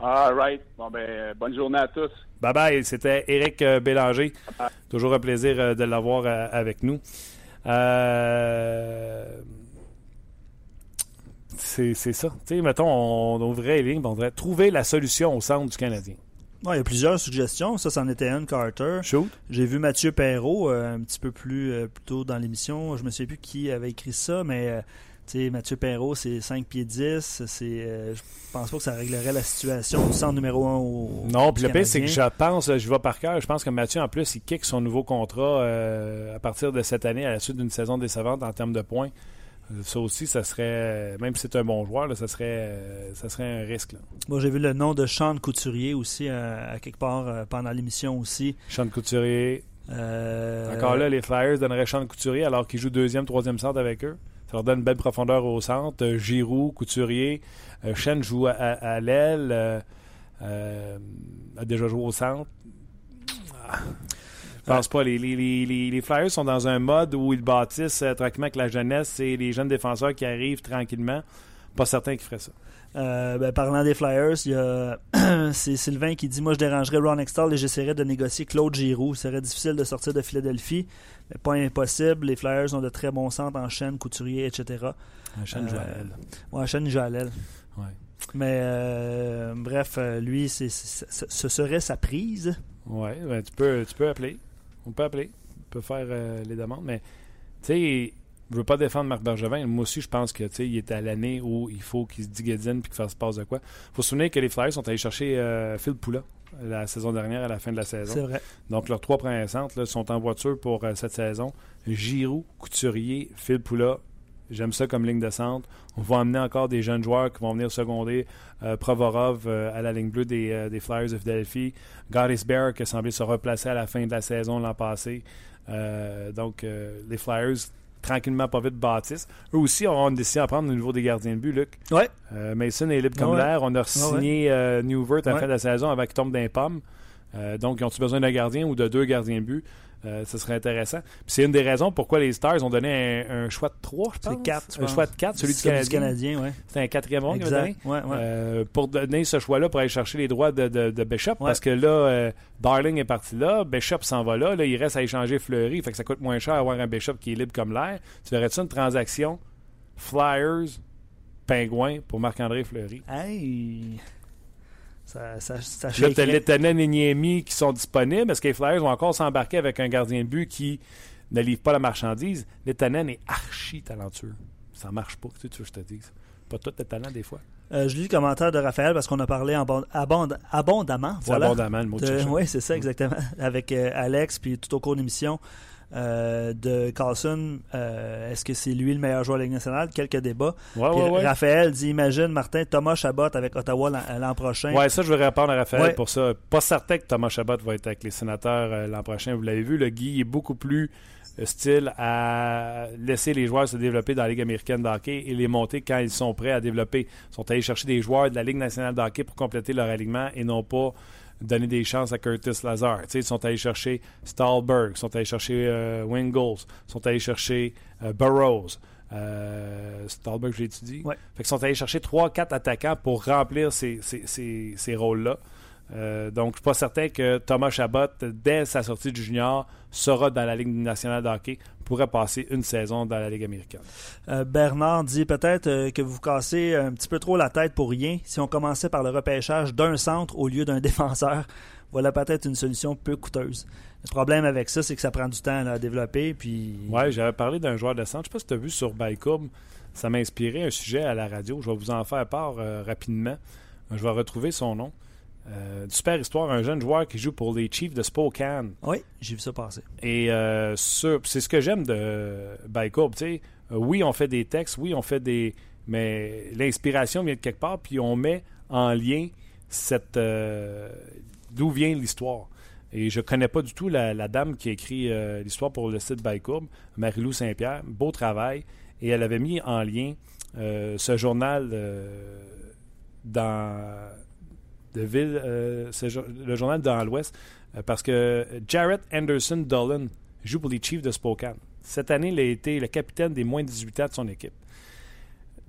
All right. Bon, ben, bonne journée à tous. Bye bye. C'était Éric euh, Bélanger. Toujours un plaisir euh, de l'avoir avec nous. C'est ça. Tu sais, mettons, on, on ouvrait les lignes, on devrait trouver la solution au centre du Canadien. Ouais, il y a plusieurs suggestions. Ça, c'en était une, Carter. Shoot. J'ai vu Mathieu Perrault euh, un petit peu plus, euh, plus tôt dans l'émission. Je me souviens plus qui avait écrit ça, mais euh, tu sais, Mathieu Perrault, c'est 5 pieds 10. C'est, je pense pas que ça réglerait la situation du centre numéro 1 au. Non, puis le pire, c'est que je pense, je vais par cœur, je pense que Mathieu, en plus, il kick son nouveau contrat à partir de cette année, à la suite d'une saison décevante en termes de points. Ça aussi, ça serait, même si c'est un bon joueur, là, ça, serait, euh, ça serait un risque. là. Moi, j'ai vu le nom de Sean Couturier aussi, euh, à quelque part euh, pendant l'émission aussi. Sean Couturier, Encore là, les Flyers donneraient Sean Couturier alors qu'ils jouent deuxième, troisième centre avec eux. Ça leur donne une belle profondeur au centre. Giroud, Couturier. Shen joue à, à- à l'aile. euh, euh, a déjà joué au centre. Ah, Je pense pas. Les, les- les- Flyers sont dans un mode où ils bâtissent euh, tranquillement avec la jeunesse et les jeunes défenseurs qui arrivent tranquillement. Pas certain qu'ils feraient ça. Euh, ben, parlant des Flyers, il y a c'est Sylvain qui dit Moi, je dérangerais Ron Extall et j'essaierais de négocier Claude Giroux. Ce serait difficile de sortir de Philadelphie, mais pas impossible. Les Flyers ont de très bons centres en chaîne, couturier, etc. Ouais, chaîne, il joue à l'aile. Ouais. Mais euh, bref, lui, c'est, ce serait sa prise. Ouais, ben, tu, peux, tu peux appeler. On peut appeler. On peut faire euh, les demandes. Mais, tu sais, je veux pas défendre Marc Bergevin. Moi aussi, je pense que, il est à l'année où il faut qu'il se digadine puis qu'il fasse passe de quoi. faut se souvenir que les Flyers sont allés chercher euh, Phil Poula la saison dernière à la fin de la C'est saison. vrai. Donc, leurs trois premiers centres là, sont en voiture pour euh, cette saison. Giroud, Couturier, Phil Poula. J'aime ça comme ligne de centre. On va amener encore des jeunes joueurs qui vont venir seconder euh, Provorov euh, à la ligne bleue des, euh, des Flyers de Philadelphie. Goddess Bear qui a semblé se replacer à la fin de la saison l'an passé. Donc, les Flyers, tranquillement, pas vite, bâtissent. Eux aussi auront une décision à prendre au niveau des gardiens de but, Luc. Ouais. Mason est libre comme Ouais. l'air. On a signé euh, Newvert à la Ouais. fin de la saison avant qu'il tombe d'un pomme. Donc, ils ont-tu besoin d'un gardien ou de deux gardiens de but? Euh, ce serait intéressant. C'est une des raisons pourquoi les Stars ont donné un, un choix de 3, je pense. C'est quatre, je Un choix de 4, celui du Canadien. ouais. C'est un quatrième rond. Ouais, ouais. Euh, pour donner ce choix-là pour aller chercher les droits de, de- de Bishop parce que là, euh, Darling est parti là, Bishop s'en va là, là, il reste à échanger Fleury, fait que ça coûte moins cher avoir un Bishop qui est libre comme l'air. Tu verrais-tu une transaction Flyers, Pingouin pour Marc-André Fleury? Hey! Ça, ça, ça Là, tu as shakerait. Lettinen et Niemi qui sont disponibles. Est-ce que les Flyers vont encore s'embarquer avec un gardien de but qui ne livre pas la marchandise? Lettinen est archi talentueux. Ça marche pas, tu sais, tu veux que je te dise? Pas tout le talent des fois. Euh, je lis le commentaire de Raphaël parce qu'on a parlé abond- abond- abondamment. Voilà. abondamment le mot cherchais. Oui, c'est ça, exactement. Avec euh, Alex, puis tout au cours de l'émission de Carlson, euh, est-ce que c'est lui le meilleur joueur de la Ligue nationale? Quelques débats. Ouais, Puis ouais, ouais. Raphaël dit Imagine, Martin, Thomas Chabot avec Ottawa l'an l'an prochain. Ouais, ça, je vais répondre à Raphaël pour ça. Pas certain que Thomas Chabot va être avec les sénateurs euh, l'an prochain. Vous l'avez vu, le Guy est beaucoup plus euh, style à laisser les joueurs se développer dans la Ligue américaine de hockey et les monter quand ils sont prêts à développer. Ils sont allés chercher des joueurs de la Ligue nationale de hockey pour compléter leur alignement et non pas donner des chances à Curtis Lazar. Ils sont allés chercher Stahlberg, ils sont allés chercher euh, Wingles, ils sont allés chercher euh, Burroughs. Euh, Stahlberg, j'ai étudié. Ouais. Fait qu'ils sont allés chercher 3-4 attaquants pour remplir ces, ces- ces- ces rôles-là. Euh, donc, je suis pas certain que Thomas Chabot, dès sa sortie du junior, sera dans la Ligue nationale de hockey, pourrait passer une saison dans la Ligue américaine. Euh, Bernard dit peut-être euh, que vous cassez un petit peu trop la tête pour rien si on commençait par le repêchage d'un centre au lieu d'un défenseur. Voilà peut-être une solution peu coûteuse. Le problème avec ça, c'est que ça prend du temps là, à développer. Puis... Ouais, j'avais parlé d'un joueur de centre. Je sais pas si tu as vu sur Bycoub. Ça m'a inspiré un sujet à la radio. Je vais vous en faire part euh, rapidement. Je vais retrouver son nom. Euh, super histoire, un jeune joueur qui joue pour les Chiefs de Spokane. Oui, j'ai vu ça passer. Et euh, c'est ce que j'aime de tu sais. Euh, oui, on fait des textes, oui, on fait des. Mais l'inspiration vient de quelque part, puis on met en lien cette. euh, d'où vient l'histoire. Et je connais pas du tout la, la dame qui a écrit l'histoire pour le site Bycoub, Marie-Lou Saint-Pierre. Beau travail. Et elle avait mis en lien ce journal dans euh, le journal dans l'Ouest, euh, parce que Jarrett Anderson Dolan joue pour les Chiefs de Spokane. Cette année, il a été le capitaine des moins de 18 ans de son équipe.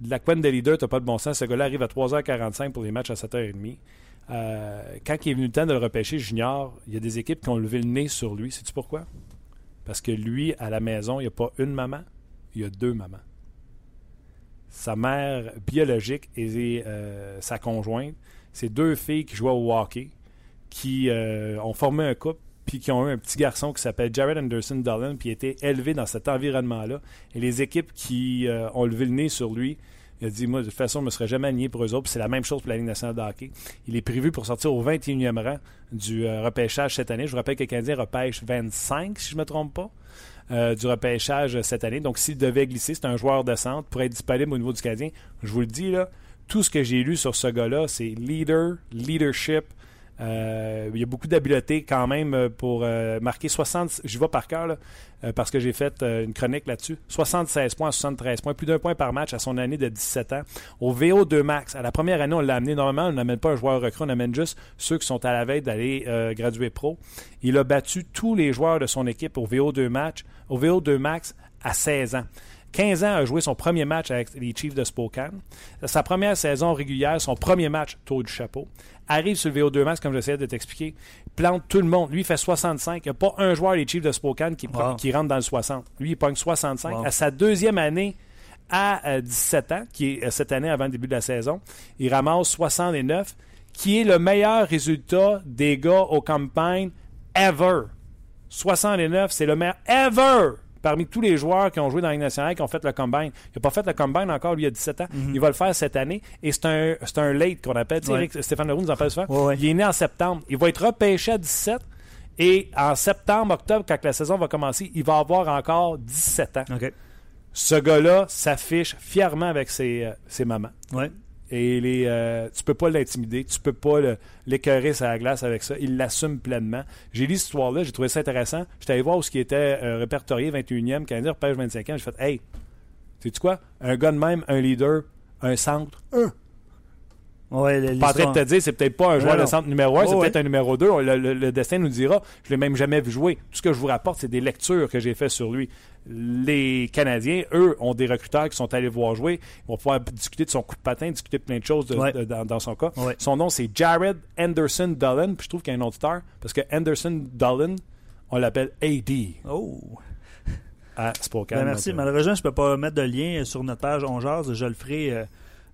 La couenne de leader, t'as pas de bon sens. Ce gars-là arrive à 3h45 pour les matchs à 7h30. Euh, quand il est venu le temps de le repêcher junior, il y a des équipes qui ont levé le nez sur lui. Sais-tu pourquoi? Parce que lui, à la maison, il n'y a pas une maman, il y a deux mamans. Sa mère biologique et sa conjointe, c'est deux filles qui jouaient au hockey, qui euh, ont formé un couple, puis qui ont eu un petit garçon qui s'appelle Jared Anderson Dolan, puis été élevé dans cet environnement-là. Et les équipes qui euh, ont levé le nez sur lui, il a dit, moi, de toute façon, je ne me serais jamais aligné pour eux autres. C'est la même chose pour la Ligue nationale de hockey. Il est prévu pour sortir au 21e rang du euh, repêchage cette année. Je vous rappelle que le Canadien repêche 25, si je ne me trompe pas, du repêchage cette année. Donc, s'il devait glisser, c'est un joueur de centre pour être disponible au niveau du Canadien. Je vous le dis, là, tout ce que j'ai lu sur ce gars-là, c'est leader, leadership. Euh, il y a beaucoup d'habileté quand même euh, pour euh, marquer 60. J'y vais par cœur parce que j'ai fait une chronique là-dessus. 76 points à 73 points, plus d'un point par match à son année de 17 ans. Au VO2 max, à la première année, on l'a amené. Normalement, on n'amène pas un joueur recrue, on amène juste ceux qui sont à la veille d'aller graduer pro. Il a battu tous les joueurs de son équipe au VO2 match, au VO2 max à 16 ans. 15 ans a joué son premier match avec les Chiefs de Spokane. Sa première saison régulière, son premier match, tour du chapeau. Arrive sur le VO2 max, comme j'essayais de t'expliquer. Plante tout le monde. Lui, il fait 65. Il n'y a pas un joueur des Chiefs de Spokane qui, Wow. qui rentre dans le 60. Lui, il pogne 65. Wow. À sa deuxième année, à euh, 17 ans, qui est euh, cette année avant le début de la saison, il ramasse 69, qui est le meilleur résultat des gars au campagne ever. 69, c'est le meilleur ever parmi tous les joueurs qui ont joué dans la Ligue nationale qui ont fait le combine. Il n'a pas fait le combine encore, lui, il a 17 ans. Il va le faire cette année. Et c'est un, c'est un late qu'on appelle. Ouais. Stéphane Leroux nous en parle souvent. Ouais, ouais. Il est né en septembre. Il va être repêché à 17. Et en septembre, octobre, quand la saison va commencer, il va avoir encore 17 ans. Ce gars-là s'affiche fièrement avec ses, euh, ses mamans. Ouais. Et les, euh, tu peux pas l'intimider, tu peux pas l'écœurer sur la glace avec ça. Il l'assume pleinement. J'ai lu cette histoire-là, j'ai trouvé ça intéressant. J'étais allé voir où ce qui était euh, répertorié 21e, Canadien repêche 25 ans. J'ai fait, hey, sais-tu quoi? Un gars de même, un leader, un centre, un. Ouais, Pas en train de te dire, c'est peut-être pas un joueur non. de centre numéro 1, c'est Oh, peut-être ouais. un numéro 2. Le, le- le destin nous dira. Je l'ai même jamais vu jouer. Tout ce que je vous rapporte, c'est des lectures que j'ai faites sur lui. Les Canadiens, eux, ont des recruteurs qui sont allés voir jouer. Ils vont pouvoir discuter de son coup de patin, discuter de plein de choses de- Ouais. de- dans, dans son cas. Ouais. Son nom, c'est Jared Anderson Dullen. Puis je trouve qu'il y a un star parce que Anderson Dullen, on l'appelle AD Oh. à Spokane. Ben, merci. Donc, Malheureusement, je ne peux pas mettre de lien sur notre page On Jase. Je le ferai euh,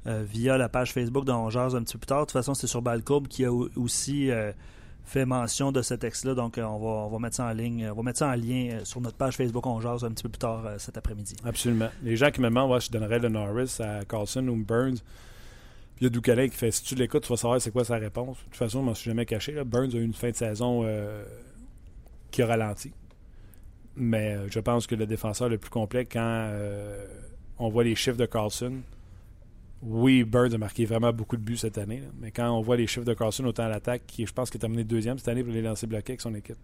euh, via la page Facebook de On Jase un petit peu plus tard. De toute façon, c'est sur Balcourbe qui a au- aussi euh, fait mention de ce texte-là. Donc, euh, on, va, on va mettre ça en ligne. On va mettre ça en lien euh, sur notre page Facebook On Jase un petit peu plus tard euh, cet après-midi. Absolument. Les gens qui me demandent, je donnerais le Norris à Carlson ou Burns. Puis il y a qui fait si tu l'écoutes, tu vas savoir c'est quoi sa réponse. De toute façon, je m'en suis jamais caché. Burns a eu une fin de saison euh, qui a ralenti. Mais euh, je pense que le défenseur le plus complet, quand euh, on voit les chiffres de Carlson, oui, Burns a marqué vraiment beaucoup de buts cette année. mais quand on voit les chiffres de Carlson autant à l'attaque, qui je pense qu'il est terminé deuxième cette année pour les lancers bloqués avec son équipe.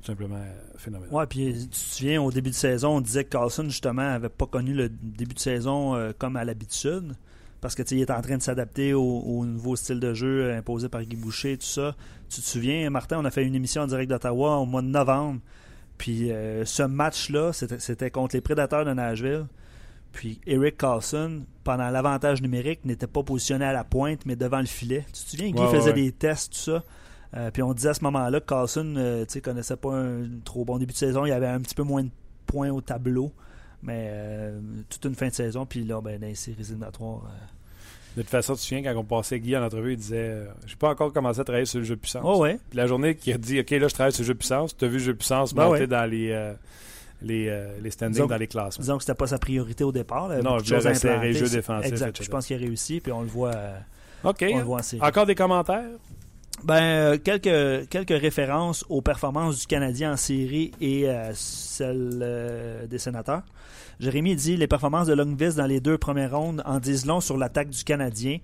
Tout simplement euh, phénoménal. Ouais, puis tu te souviens, au début de saison, on disait que Carlson, justement, avait pas connu le début de saison euh, comme à l'habitude. Parce que il est en train de s'adapter au, au nouveau style de jeu euh, imposé par Guy Boucher, tout ça. Tu te souviens, Martin, on a fait une émission en direct d'Ottawa au mois de novembre. Puis ce match-là, c'était contre les Prédateurs de Nashville. Puis Eric Carlson, pendant l'avantage numérique, n'était pas positionné à la pointe, mais devant le filet. Tu te souviens, Guy Ouais, faisait ouais. des tests, tout ça? Euh, puis on disait à ce moment-là que Carlson euh, connaissait pas un trop bon début de saison. Il y avait un petit peu moins de points au tableau. Mais euh, toute une fin de saison. Puis là, ben, dans les séries éliminatoires. euh, De toute façon, tu te souviens, quand on passait Guy en entrevue, il disait J'ai pas encore commencé à travailler sur le jeu de puissance. Oh ouais. Puis la journée qu'il a dit OK, là, je travaille sur le jeu de puissance, tu as vu le jeu de puissance Ben monter ouais. dans les, les, euh, les standings, Disons- dans les classements. Disons que c'était pas sa priorité au départ. là. Non, je à resserrer le jeu défensif, Exact. etc. Je pense qu'il a réussi. Puis on le voit, euh, OK. on le voit en série. Encore des commentaires? Ben, euh, quelques, quelques références aux performances du Canadien en série et euh, celles euh, des sénateurs. Jérémy dit les performances de Longvis dans les deux premières rondes en disent long sur l'attaque du Canadien.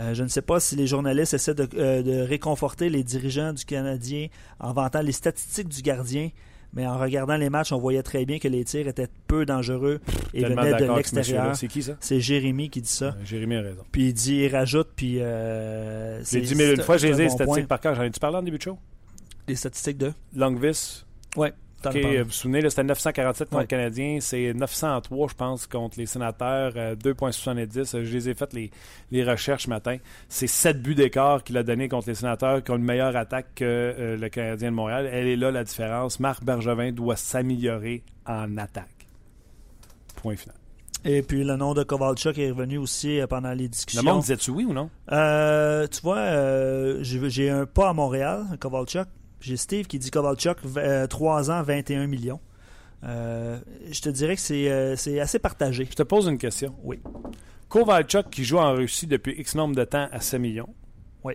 Euh, je ne sais pas si les journalistes essaient de, de réconforter les dirigeants du Canadien en vantant les statistiques du gardien, mais en regardant les matchs, on voyait très bien que les tirs étaient peu dangereux et venaient de l'extérieur. C'est qui ça? C'est Jérémy qui dit ça. Euh, Jérémy a raison. Puis il dit, il rajoute, puis euh, J'ai dit mille une fois, j'ai les bon point. statistiques par cœur. J'en ai-tu parlé en début de show? Les statistiques de? Longvis, Ouais. Parlé. vous vous souvenez, c'était 947 contre Ouais. le Canadien, c'est 903, je pense, contre les sénateurs, euh, 2,70. Euh, Je les ai faites les, les recherches ce matin. C'est 7 buts d'écart qu'il a donné contre les sénateurs qui ont une meilleure attaque que euh, le Canadien de Montréal. Elle est là, la différence. Marc Bergevin doit s'améliorer en attaque. Point final. Et puis le nom de Kovalchuk est revenu aussi euh, pendant les discussions. Le monde disait-tu oui ou non? Euh, tu vois, euh, j'ai j'ai un pas à Montréal, Kovalchuk. J'ai Steve qui dit Kovalchuk, euh, 3 ans, 21 millions. Euh, je te dirais que c'est euh, c'est assez partagé. Je te pose une question. Oui. Kovalchuk, qui joue en Russie depuis X nombre de temps à 7 millions, Oui.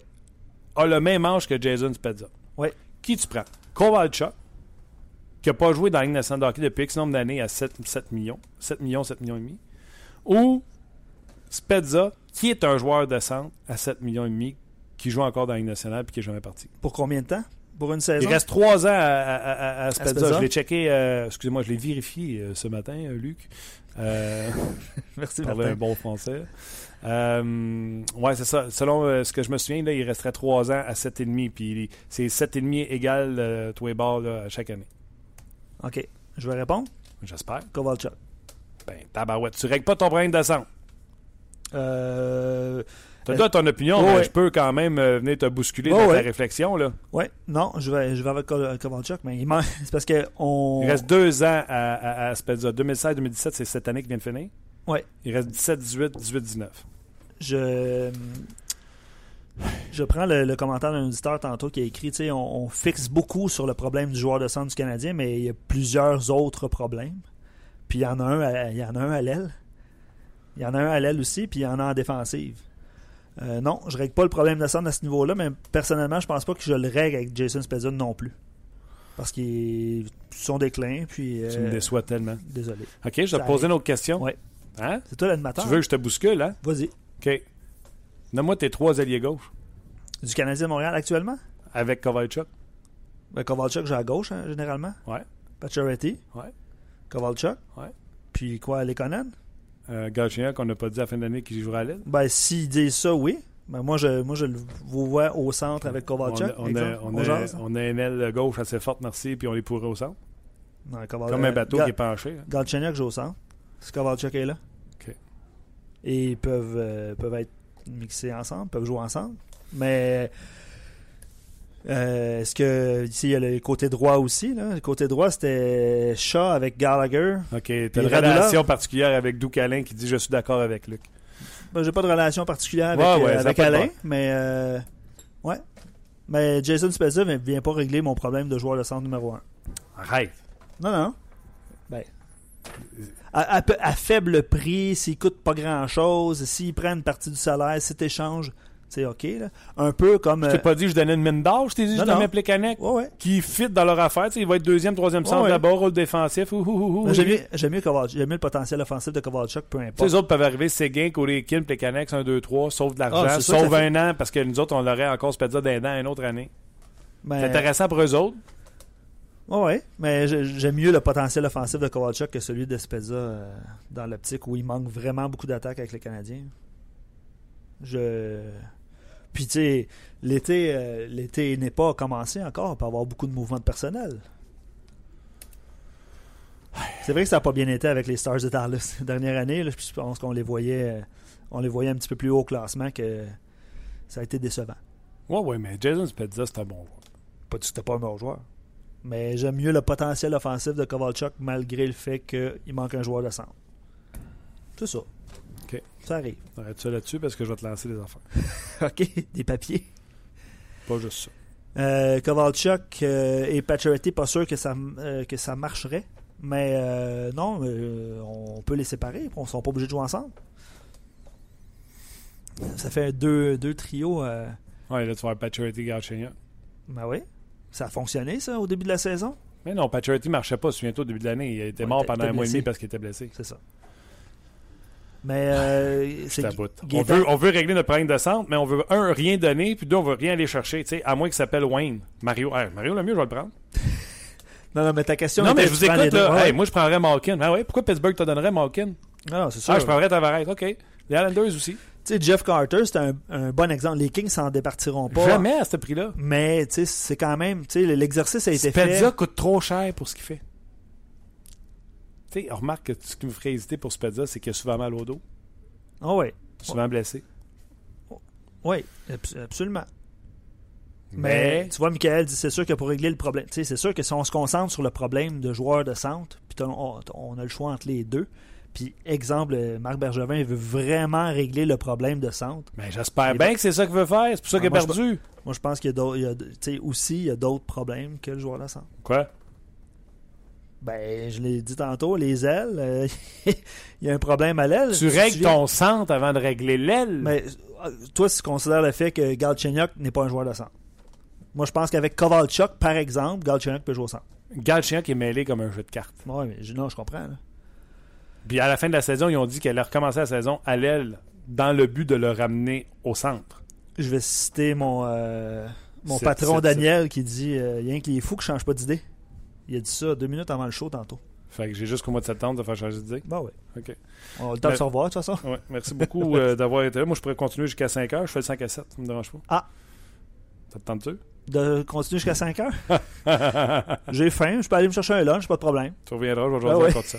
a le même âge que Jason Spezza. Oui. Qui tu prends? Kovalchuk, qui n'a pas joué dans la Ligue nationale de hockey depuis X nombre d'années à 7, 7 millions, 7 millions, 7 millions et demi, ou Spezza, qui est un joueur de centre à 7 millions et demi, qui joue encore dans la Ligue nationale et qui n'est jamais parti? Pour combien de temps? Pour une saison Il reste 3 ans à, à- à- à Spezza. Spezza. Je l'ai checké, euh, excusez-moi, je l'ai vérifié euh, ce matin, euh, Luc. Euh, Merci, Martin. un bon français. Euh, ouais, c'est ça. Selon euh, ce que je me souviens, là, il resterait 3 ans à 7,5. Puis c'est 7,5 égale euh, tous les bords là, à chaque année. Ok. Je vais répondre. J'espère. Kovalchuk. Ben, tabarouette. Tu règles pas ton problème de sang. Euh, Tu Euh, as ton opinion, oh, mais je peux quand même euh, venir te bousculer Oh, dans ta ouais. réflexion. Là. ouais. Non, je vais, je vais avec Ko- Kovalchuk, mais il c'est parce que on. Il reste 2 ans à, à, à Spezza. 2016-2017, c'est cette année qui vient de finir. Ouais. Il reste 17, 18, 18, 19. je je prends le, le commentaire d'un auditeur tantôt qui a écrit, tu sais, on, on fixe beaucoup sur le problème du joueur de centre du Canadien, mais il y a plusieurs autres problèmes. Puis il y en a un, à, il y en a un à l'aile. Il y en a un à l'aile aussi, puis il y en a en défensive. Euh, non, je règle pas le problème de centre à ce niveau-là, mais personnellement, je pense pas que je le règle avec Jason Spezza non plus. Parce qu'ils sont déclin, puis... Tu me euh, déçois tellement. Désolé. OK, je vais te poser une autre question. Ouais. Hein? C'est toi l'animateur? Tu veux que je te bouscule, hein? Vas-y. OK. Donne-moi tes trois alliés gauche Du Canadien de Montréal actuellement? avec Kovalchuk. Ben, Kovalchuk joue à gauche, hein, généralement. Ouais. Pacioretty. Ouais. Kovalchuk. Ouais. Puis quoi, Lekonen? Euh, qu'on n'a pas dit à la fin d'année qu'il jouera à l'aile. Ben, s'ils disent ça, oui. Ben, moi, je, moi, je le vous vois au centre avec Kovalchuk. on, a, on, On a, jase? on a une aile gauche assez forte, merci, puis on les pourrait au centre. Non, Koval- Comme un bateau Ga- qui est penché. hein. Galchenyuk joue au centre. Si Kovalchuk est là. OK. Et ils peuvent, euh, peuvent être mixés ensemble, peuvent jouer ensemble. Mais euh, est-ce que ici il y a le côté droit aussi là? Le côté droit c'était Shaw avec Gallagher. OK, tu as Puis une relation particulière avec Doug Alain qui dit « Je suis d'accord avec Luc Ben, j'ai pas de relation particulière avec, Ouais, ouais, euh, avec Alain, mais euh, ouais. Mais Jason Spezza ne vient pas régler mon problème de joueur de centre numéro 1. ». Arrête. Non, non. Ben. À, à peu- à faible prix, s'il coûte pas grand chose, s'il prend une partie du salaire, si t'échanges, c'est OK. Là. Un peu comme. Je euh, t'ai pas dit que je donnais une mine d'or, je t'ai dit que je donnais. Plekanec Ouais, ouais. qui fit dans leur affaire. Il va être deuxième, troisième centre Ouais, là-bas, rôle défensif. J'aime mieux, j'aime mieux, le potentiel offensif de Kovalchuk, peu importe. les autres peuvent arriver, Séguin, Korekin, Plekanec, 1, 2, 3, sauve de l'argent, Ah, sauve un an, parce que nous autres, on l'aurait encore Spezza d'un an une autre année. Mais- C'est intéressant pour eux autres. Ouais, ouais. Mais j'ai- j'aime mieux le potentiel offensif de Kovalchuk que celui de Spezza euh, dans l'optique où il manque vraiment beaucoup d'attaques avec les Canadiens. Je. Puis, tu sais, l'été, euh, l'été n'est pas commencé encore. Peut y avoir beaucoup de mouvements de personnel. C'est vrai que ça n'a pas bien été avec les Stars de Dallas la dernière année. là. Je pense qu'on les voyait euh, on les voyait un petit peu plus haut au classement que ça a été décevant. Ouais, ouais, mais Jason Spezza, c'est un bon joueur. Pas que c'était pas un meilleur joueur. Mais j'aime mieux le potentiel offensif de Kovalchuk malgré le fait qu'il manque un joueur de centre. C'est ça. OK. Ça arrive. Arrête ça là-dessus parce que je vais te lancer des affaires. OK, des papiers. Pas juste ça. Euh, Kovalchuk euh, et Pacioretty, pas sûr que ça, euh, que ça marcherait. Mais euh, non, euh, on peut les séparer. On ne sont pas obligés de jouer ensemble. Ça fait deux, deux trios. Ouais, là, tu vas avoir Pacioretty, Galchenyuk. ben oui. Ça a fonctionné, ça, au début de la saison? Mais non, Pacioretty marchait pas, souviens-toi, au début de l'année. Il était Ouais, mort pendant un mois et demi parce qu'il était blessé. C'est ça. Mais euh, Je c'est. On veut, on veut régler notre problème de centre, mais on veut, un, rien donner, puis deux, on veut rien aller chercher. Tu sais, à moins qu'il s'appelle Wayne. Mario, hey, Mario le mieux, je vais le prendre. Non, non, mais ta question non, mais je vous écoute, là. Ouais. Hey, moi, je prendrais Malkin. Ah ouais, pourquoi Pittsburgh te donnerait Malkin? Non, c'est sûr. Ah, je prendrais Tavares. OK. Les Islanders aussi. Tu sais, Jeff Carter, c'est un, un bon exemple. Les Kings s'en départiront pas. Jamais à ce prix-là. Mais, tu sais, c'est quand même. Tu sais, l'exercice a été Spezza fait. coûte trop cher pour ce qu'il fait. Tu sais, remarque que ce qui me ferait hésiter pour Spezza, c'est qu'il a souvent mal au dos, Ah ouais. souvent blessé. Oui, abs- absolument. Mais, Mais, tu vois, Michael dit c'est sûr que pour régler le problème, tu sais, c'est sûr que si on se concentre sur le problème de joueur de centre, puis on, on a le choix entre les deux. Puis, exemple, euh, Marc Bergevin il veut vraiment régler le problème de centre. mais j'espère Il bien que c'est ça qu'il veut faire. C'est pour ça Ah, qu'il a je perdu. Moi, je pense qu'il y a, aussi, il y a d'autres problèmes que le joueur de centre. Quoi? Ben, je l'ai dit tantôt, les ailes, euh, il y a un problème à l'aile. Tu règles ton centre avant de régler l'aile. Mais euh, toi, tu considères le fait que Galchenyuk n'est pas un joueur de centre. Moi, je pense qu'avec Kovalchuk, par exemple, Galchenyuk peut jouer au centre. Galchenyuk est mêlé comme un jeu de cartes. Ouais, mais je- non, je comprends. là. Puis à la fin de la saison, ils ont dit qu'elle allait recommencer la saison à l'aile dans le but de le ramener au centre. Je vais citer mon, euh, mon patron Daniel qui dit euh, Rien que les fous qui ne changent pas d'idée. Il a dit ça deux minutes avant le show tantôt. Fait que j'ai jusqu'au mois de septembre de faire changer d'idée. Bah ouais. OK. On a le temps de se revoir, de toute façon. Ouais, merci beaucoup euh, d'avoir été là. Moi, je pourrais continuer jusqu'à 5 heures. Je fais le 5 à 7. Ça me dérange pas. Ah. Ça te tente-tu? De continuer jusqu'à 5 heures? J'ai faim, je peux aller me chercher un lunch, pas de problème. Tu reviendras, je vais Ah ouais. encore de ça.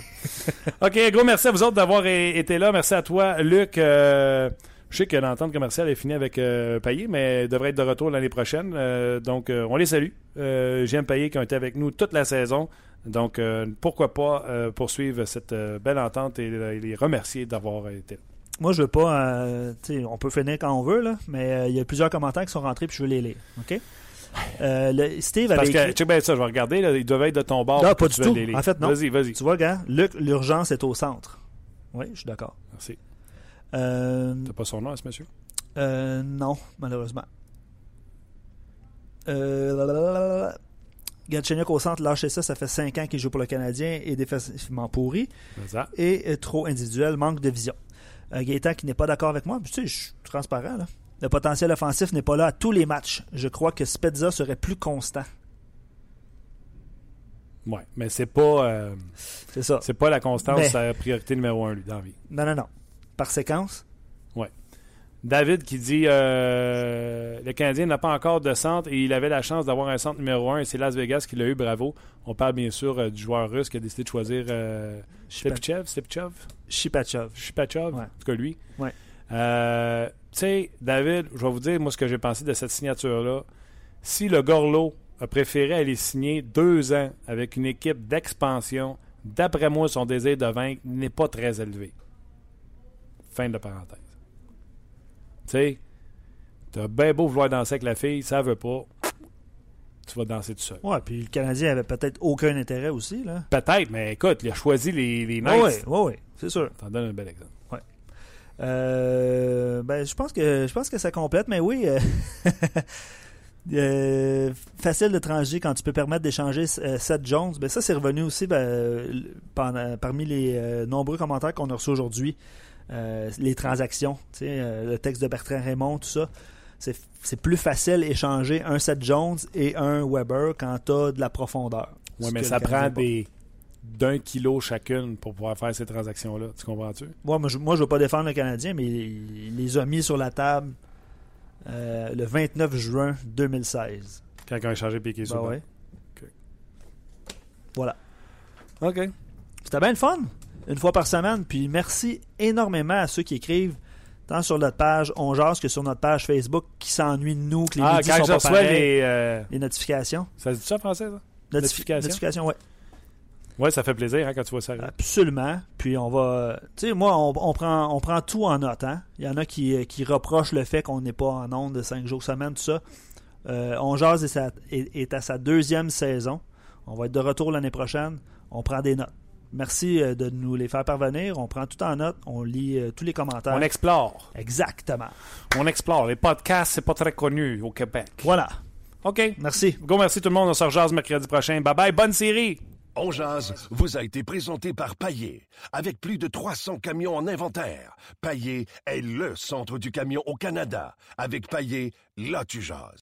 OK, gros merci à vous autres d'avoir été là. Merci à toi, Luc. Euh, je sais que l'entente commerciale est finie avec euh, Payet, mais elle devrait être de retour l'année prochaine. Euh, donc, euh, on les salue. Euh, J'aime Payet qui ont été avec nous toute la saison. Donc, pourquoi pas poursuivre cette belle entente et, et les remercier d'avoir été là. Moi, je veux pas. on peut finir quand on veut, là, mais il y a plusieurs commentaires qui sont rentrés puis je veux les lire. OK? Euh, le- Steve Parce avait que, bien ça, je vais regarder. Là, ils doivent être de ton bord. Non, pas du tout. les. En fait, non. Vas-y, vas-y. Tu vois, gars, Luc, l'urgence est au centre. Oui, je suis d'accord. Merci. Euh, T'as pas son nom, ce monsieur? euh, non, malheureusement. Euh. Galchenyuk au centre, lâchez ça, ça fait 5 ans qu'il joue pour le Canadien et défensivement pourri. Ça. Et euh, trop individuel, manque de vision. Euh, Gaétan qui n'est pas d'accord avec moi, tu sais, je suis transparent. Là. Le potentiel offensif n'est pas là à tous les matchs. Je crois que Spezza serait plus constant. Ouais, mais c'est pas, euh, C'est ça. c'est pas la constance, Mais- sa priorité numéro un, lui, dans la vie. Non, non, non. Par séquence, David qui dit euh, le Canadien n'a pas encore de centre et il avait la chance d'avoir un centre numéro un et c'est Las Vegas qui l'a eu, bravo. On parle bien sûr euh, du joueur russe qui a décidé de choisir euh, Slipchev, Slipchev, Shipachov. Shipachov, Ouais. en tout cas lui. Ouais. Euh, tu sais, David, je vais vous dire moi ce que j'ai pensé de cette signature-là. Si le Gorlo a préféré aller signer deux ans avec une équipe d'expansion, d'après moi, son désir de vaincre n'est pas très élevé. Fin de parenthèse. Tu sais, t'as bien beau vouloir danser avec la fille, ça veut pas. Tu vas danser tout seul. Ouais, puis le Canadien avait peut-être aucun intérêt aussi. Là. Peut-être, mais écoute, il a choisi les, les Knights. Oui, oui, oui, c'est sûr. T'en donnes un bel exemple. Euh, ben, je pense que je pense que ça complète, mais oui. euh, euh, facile de transiger quand tu peux permettre d'échanger Seth Jones. Ben, ça, c'est revenu aussi ben, pendant- parmi les nombreux commentaires qu'on a reçus aujourd'hui. Euh, les transactions, tu sais, euh, le texte de Bertrand Raymond, tout ça. C'est plus facile échanger un Seth Jones et un Weber quand tu as de la profondeur. Oui, mais ça prend des d'un kilo chacune pour pouvoir faire ces transactions-là. Tu comprends-tu? Ouais, moi, je ne veux pas défendre le Canadien, mais il les a mis sur la table euh, le 29 juin 2016. Quand ils ont échangé Piqué Ben ouais. Voilà. OK. C'était bien le fun, une fois par semaine. Puis merci énormément à ceux qui écrivent, tant sur notre page On Jase que sur notre page Facebook, qui s'ennuient de nous, que les Ah, quand sont pas pareils. les... euh, Les notifications. Ça se dit ça en français, ça? Notifi- Notifications. Notifications, ouais. Oui, ça fait plaisir hein, quand tu vois ça. arriver. Absolument. Puis on va. Tu sais, moi, on, on prend, on prend tout en note. hein. Il y en a qui, qui reprochent le fait qu'on n'est pas en onde de 5 jours semaine, tout ça. Euh, on jase est, sa- est- est à sa deuxième saison. On va être de retour l'année prochaine. On prend des notes. Merci euh, de nous les faire parvenir. On prend tout en note. On lit euh, tous les commentaires. On explore. Exactement. On explore. Les podcasts, c'est pas très connu au Québec. Voilà. OK. Merci. Go, merci tout le monde. On se rejase mercredi prochain. Bye-bye. Bonne série. On jase vous a été présenté par Paillé. Avec plus de 300 camions en inventaire, Paillé est le centre du camion au Canada. Avec Paillé, là tu jases.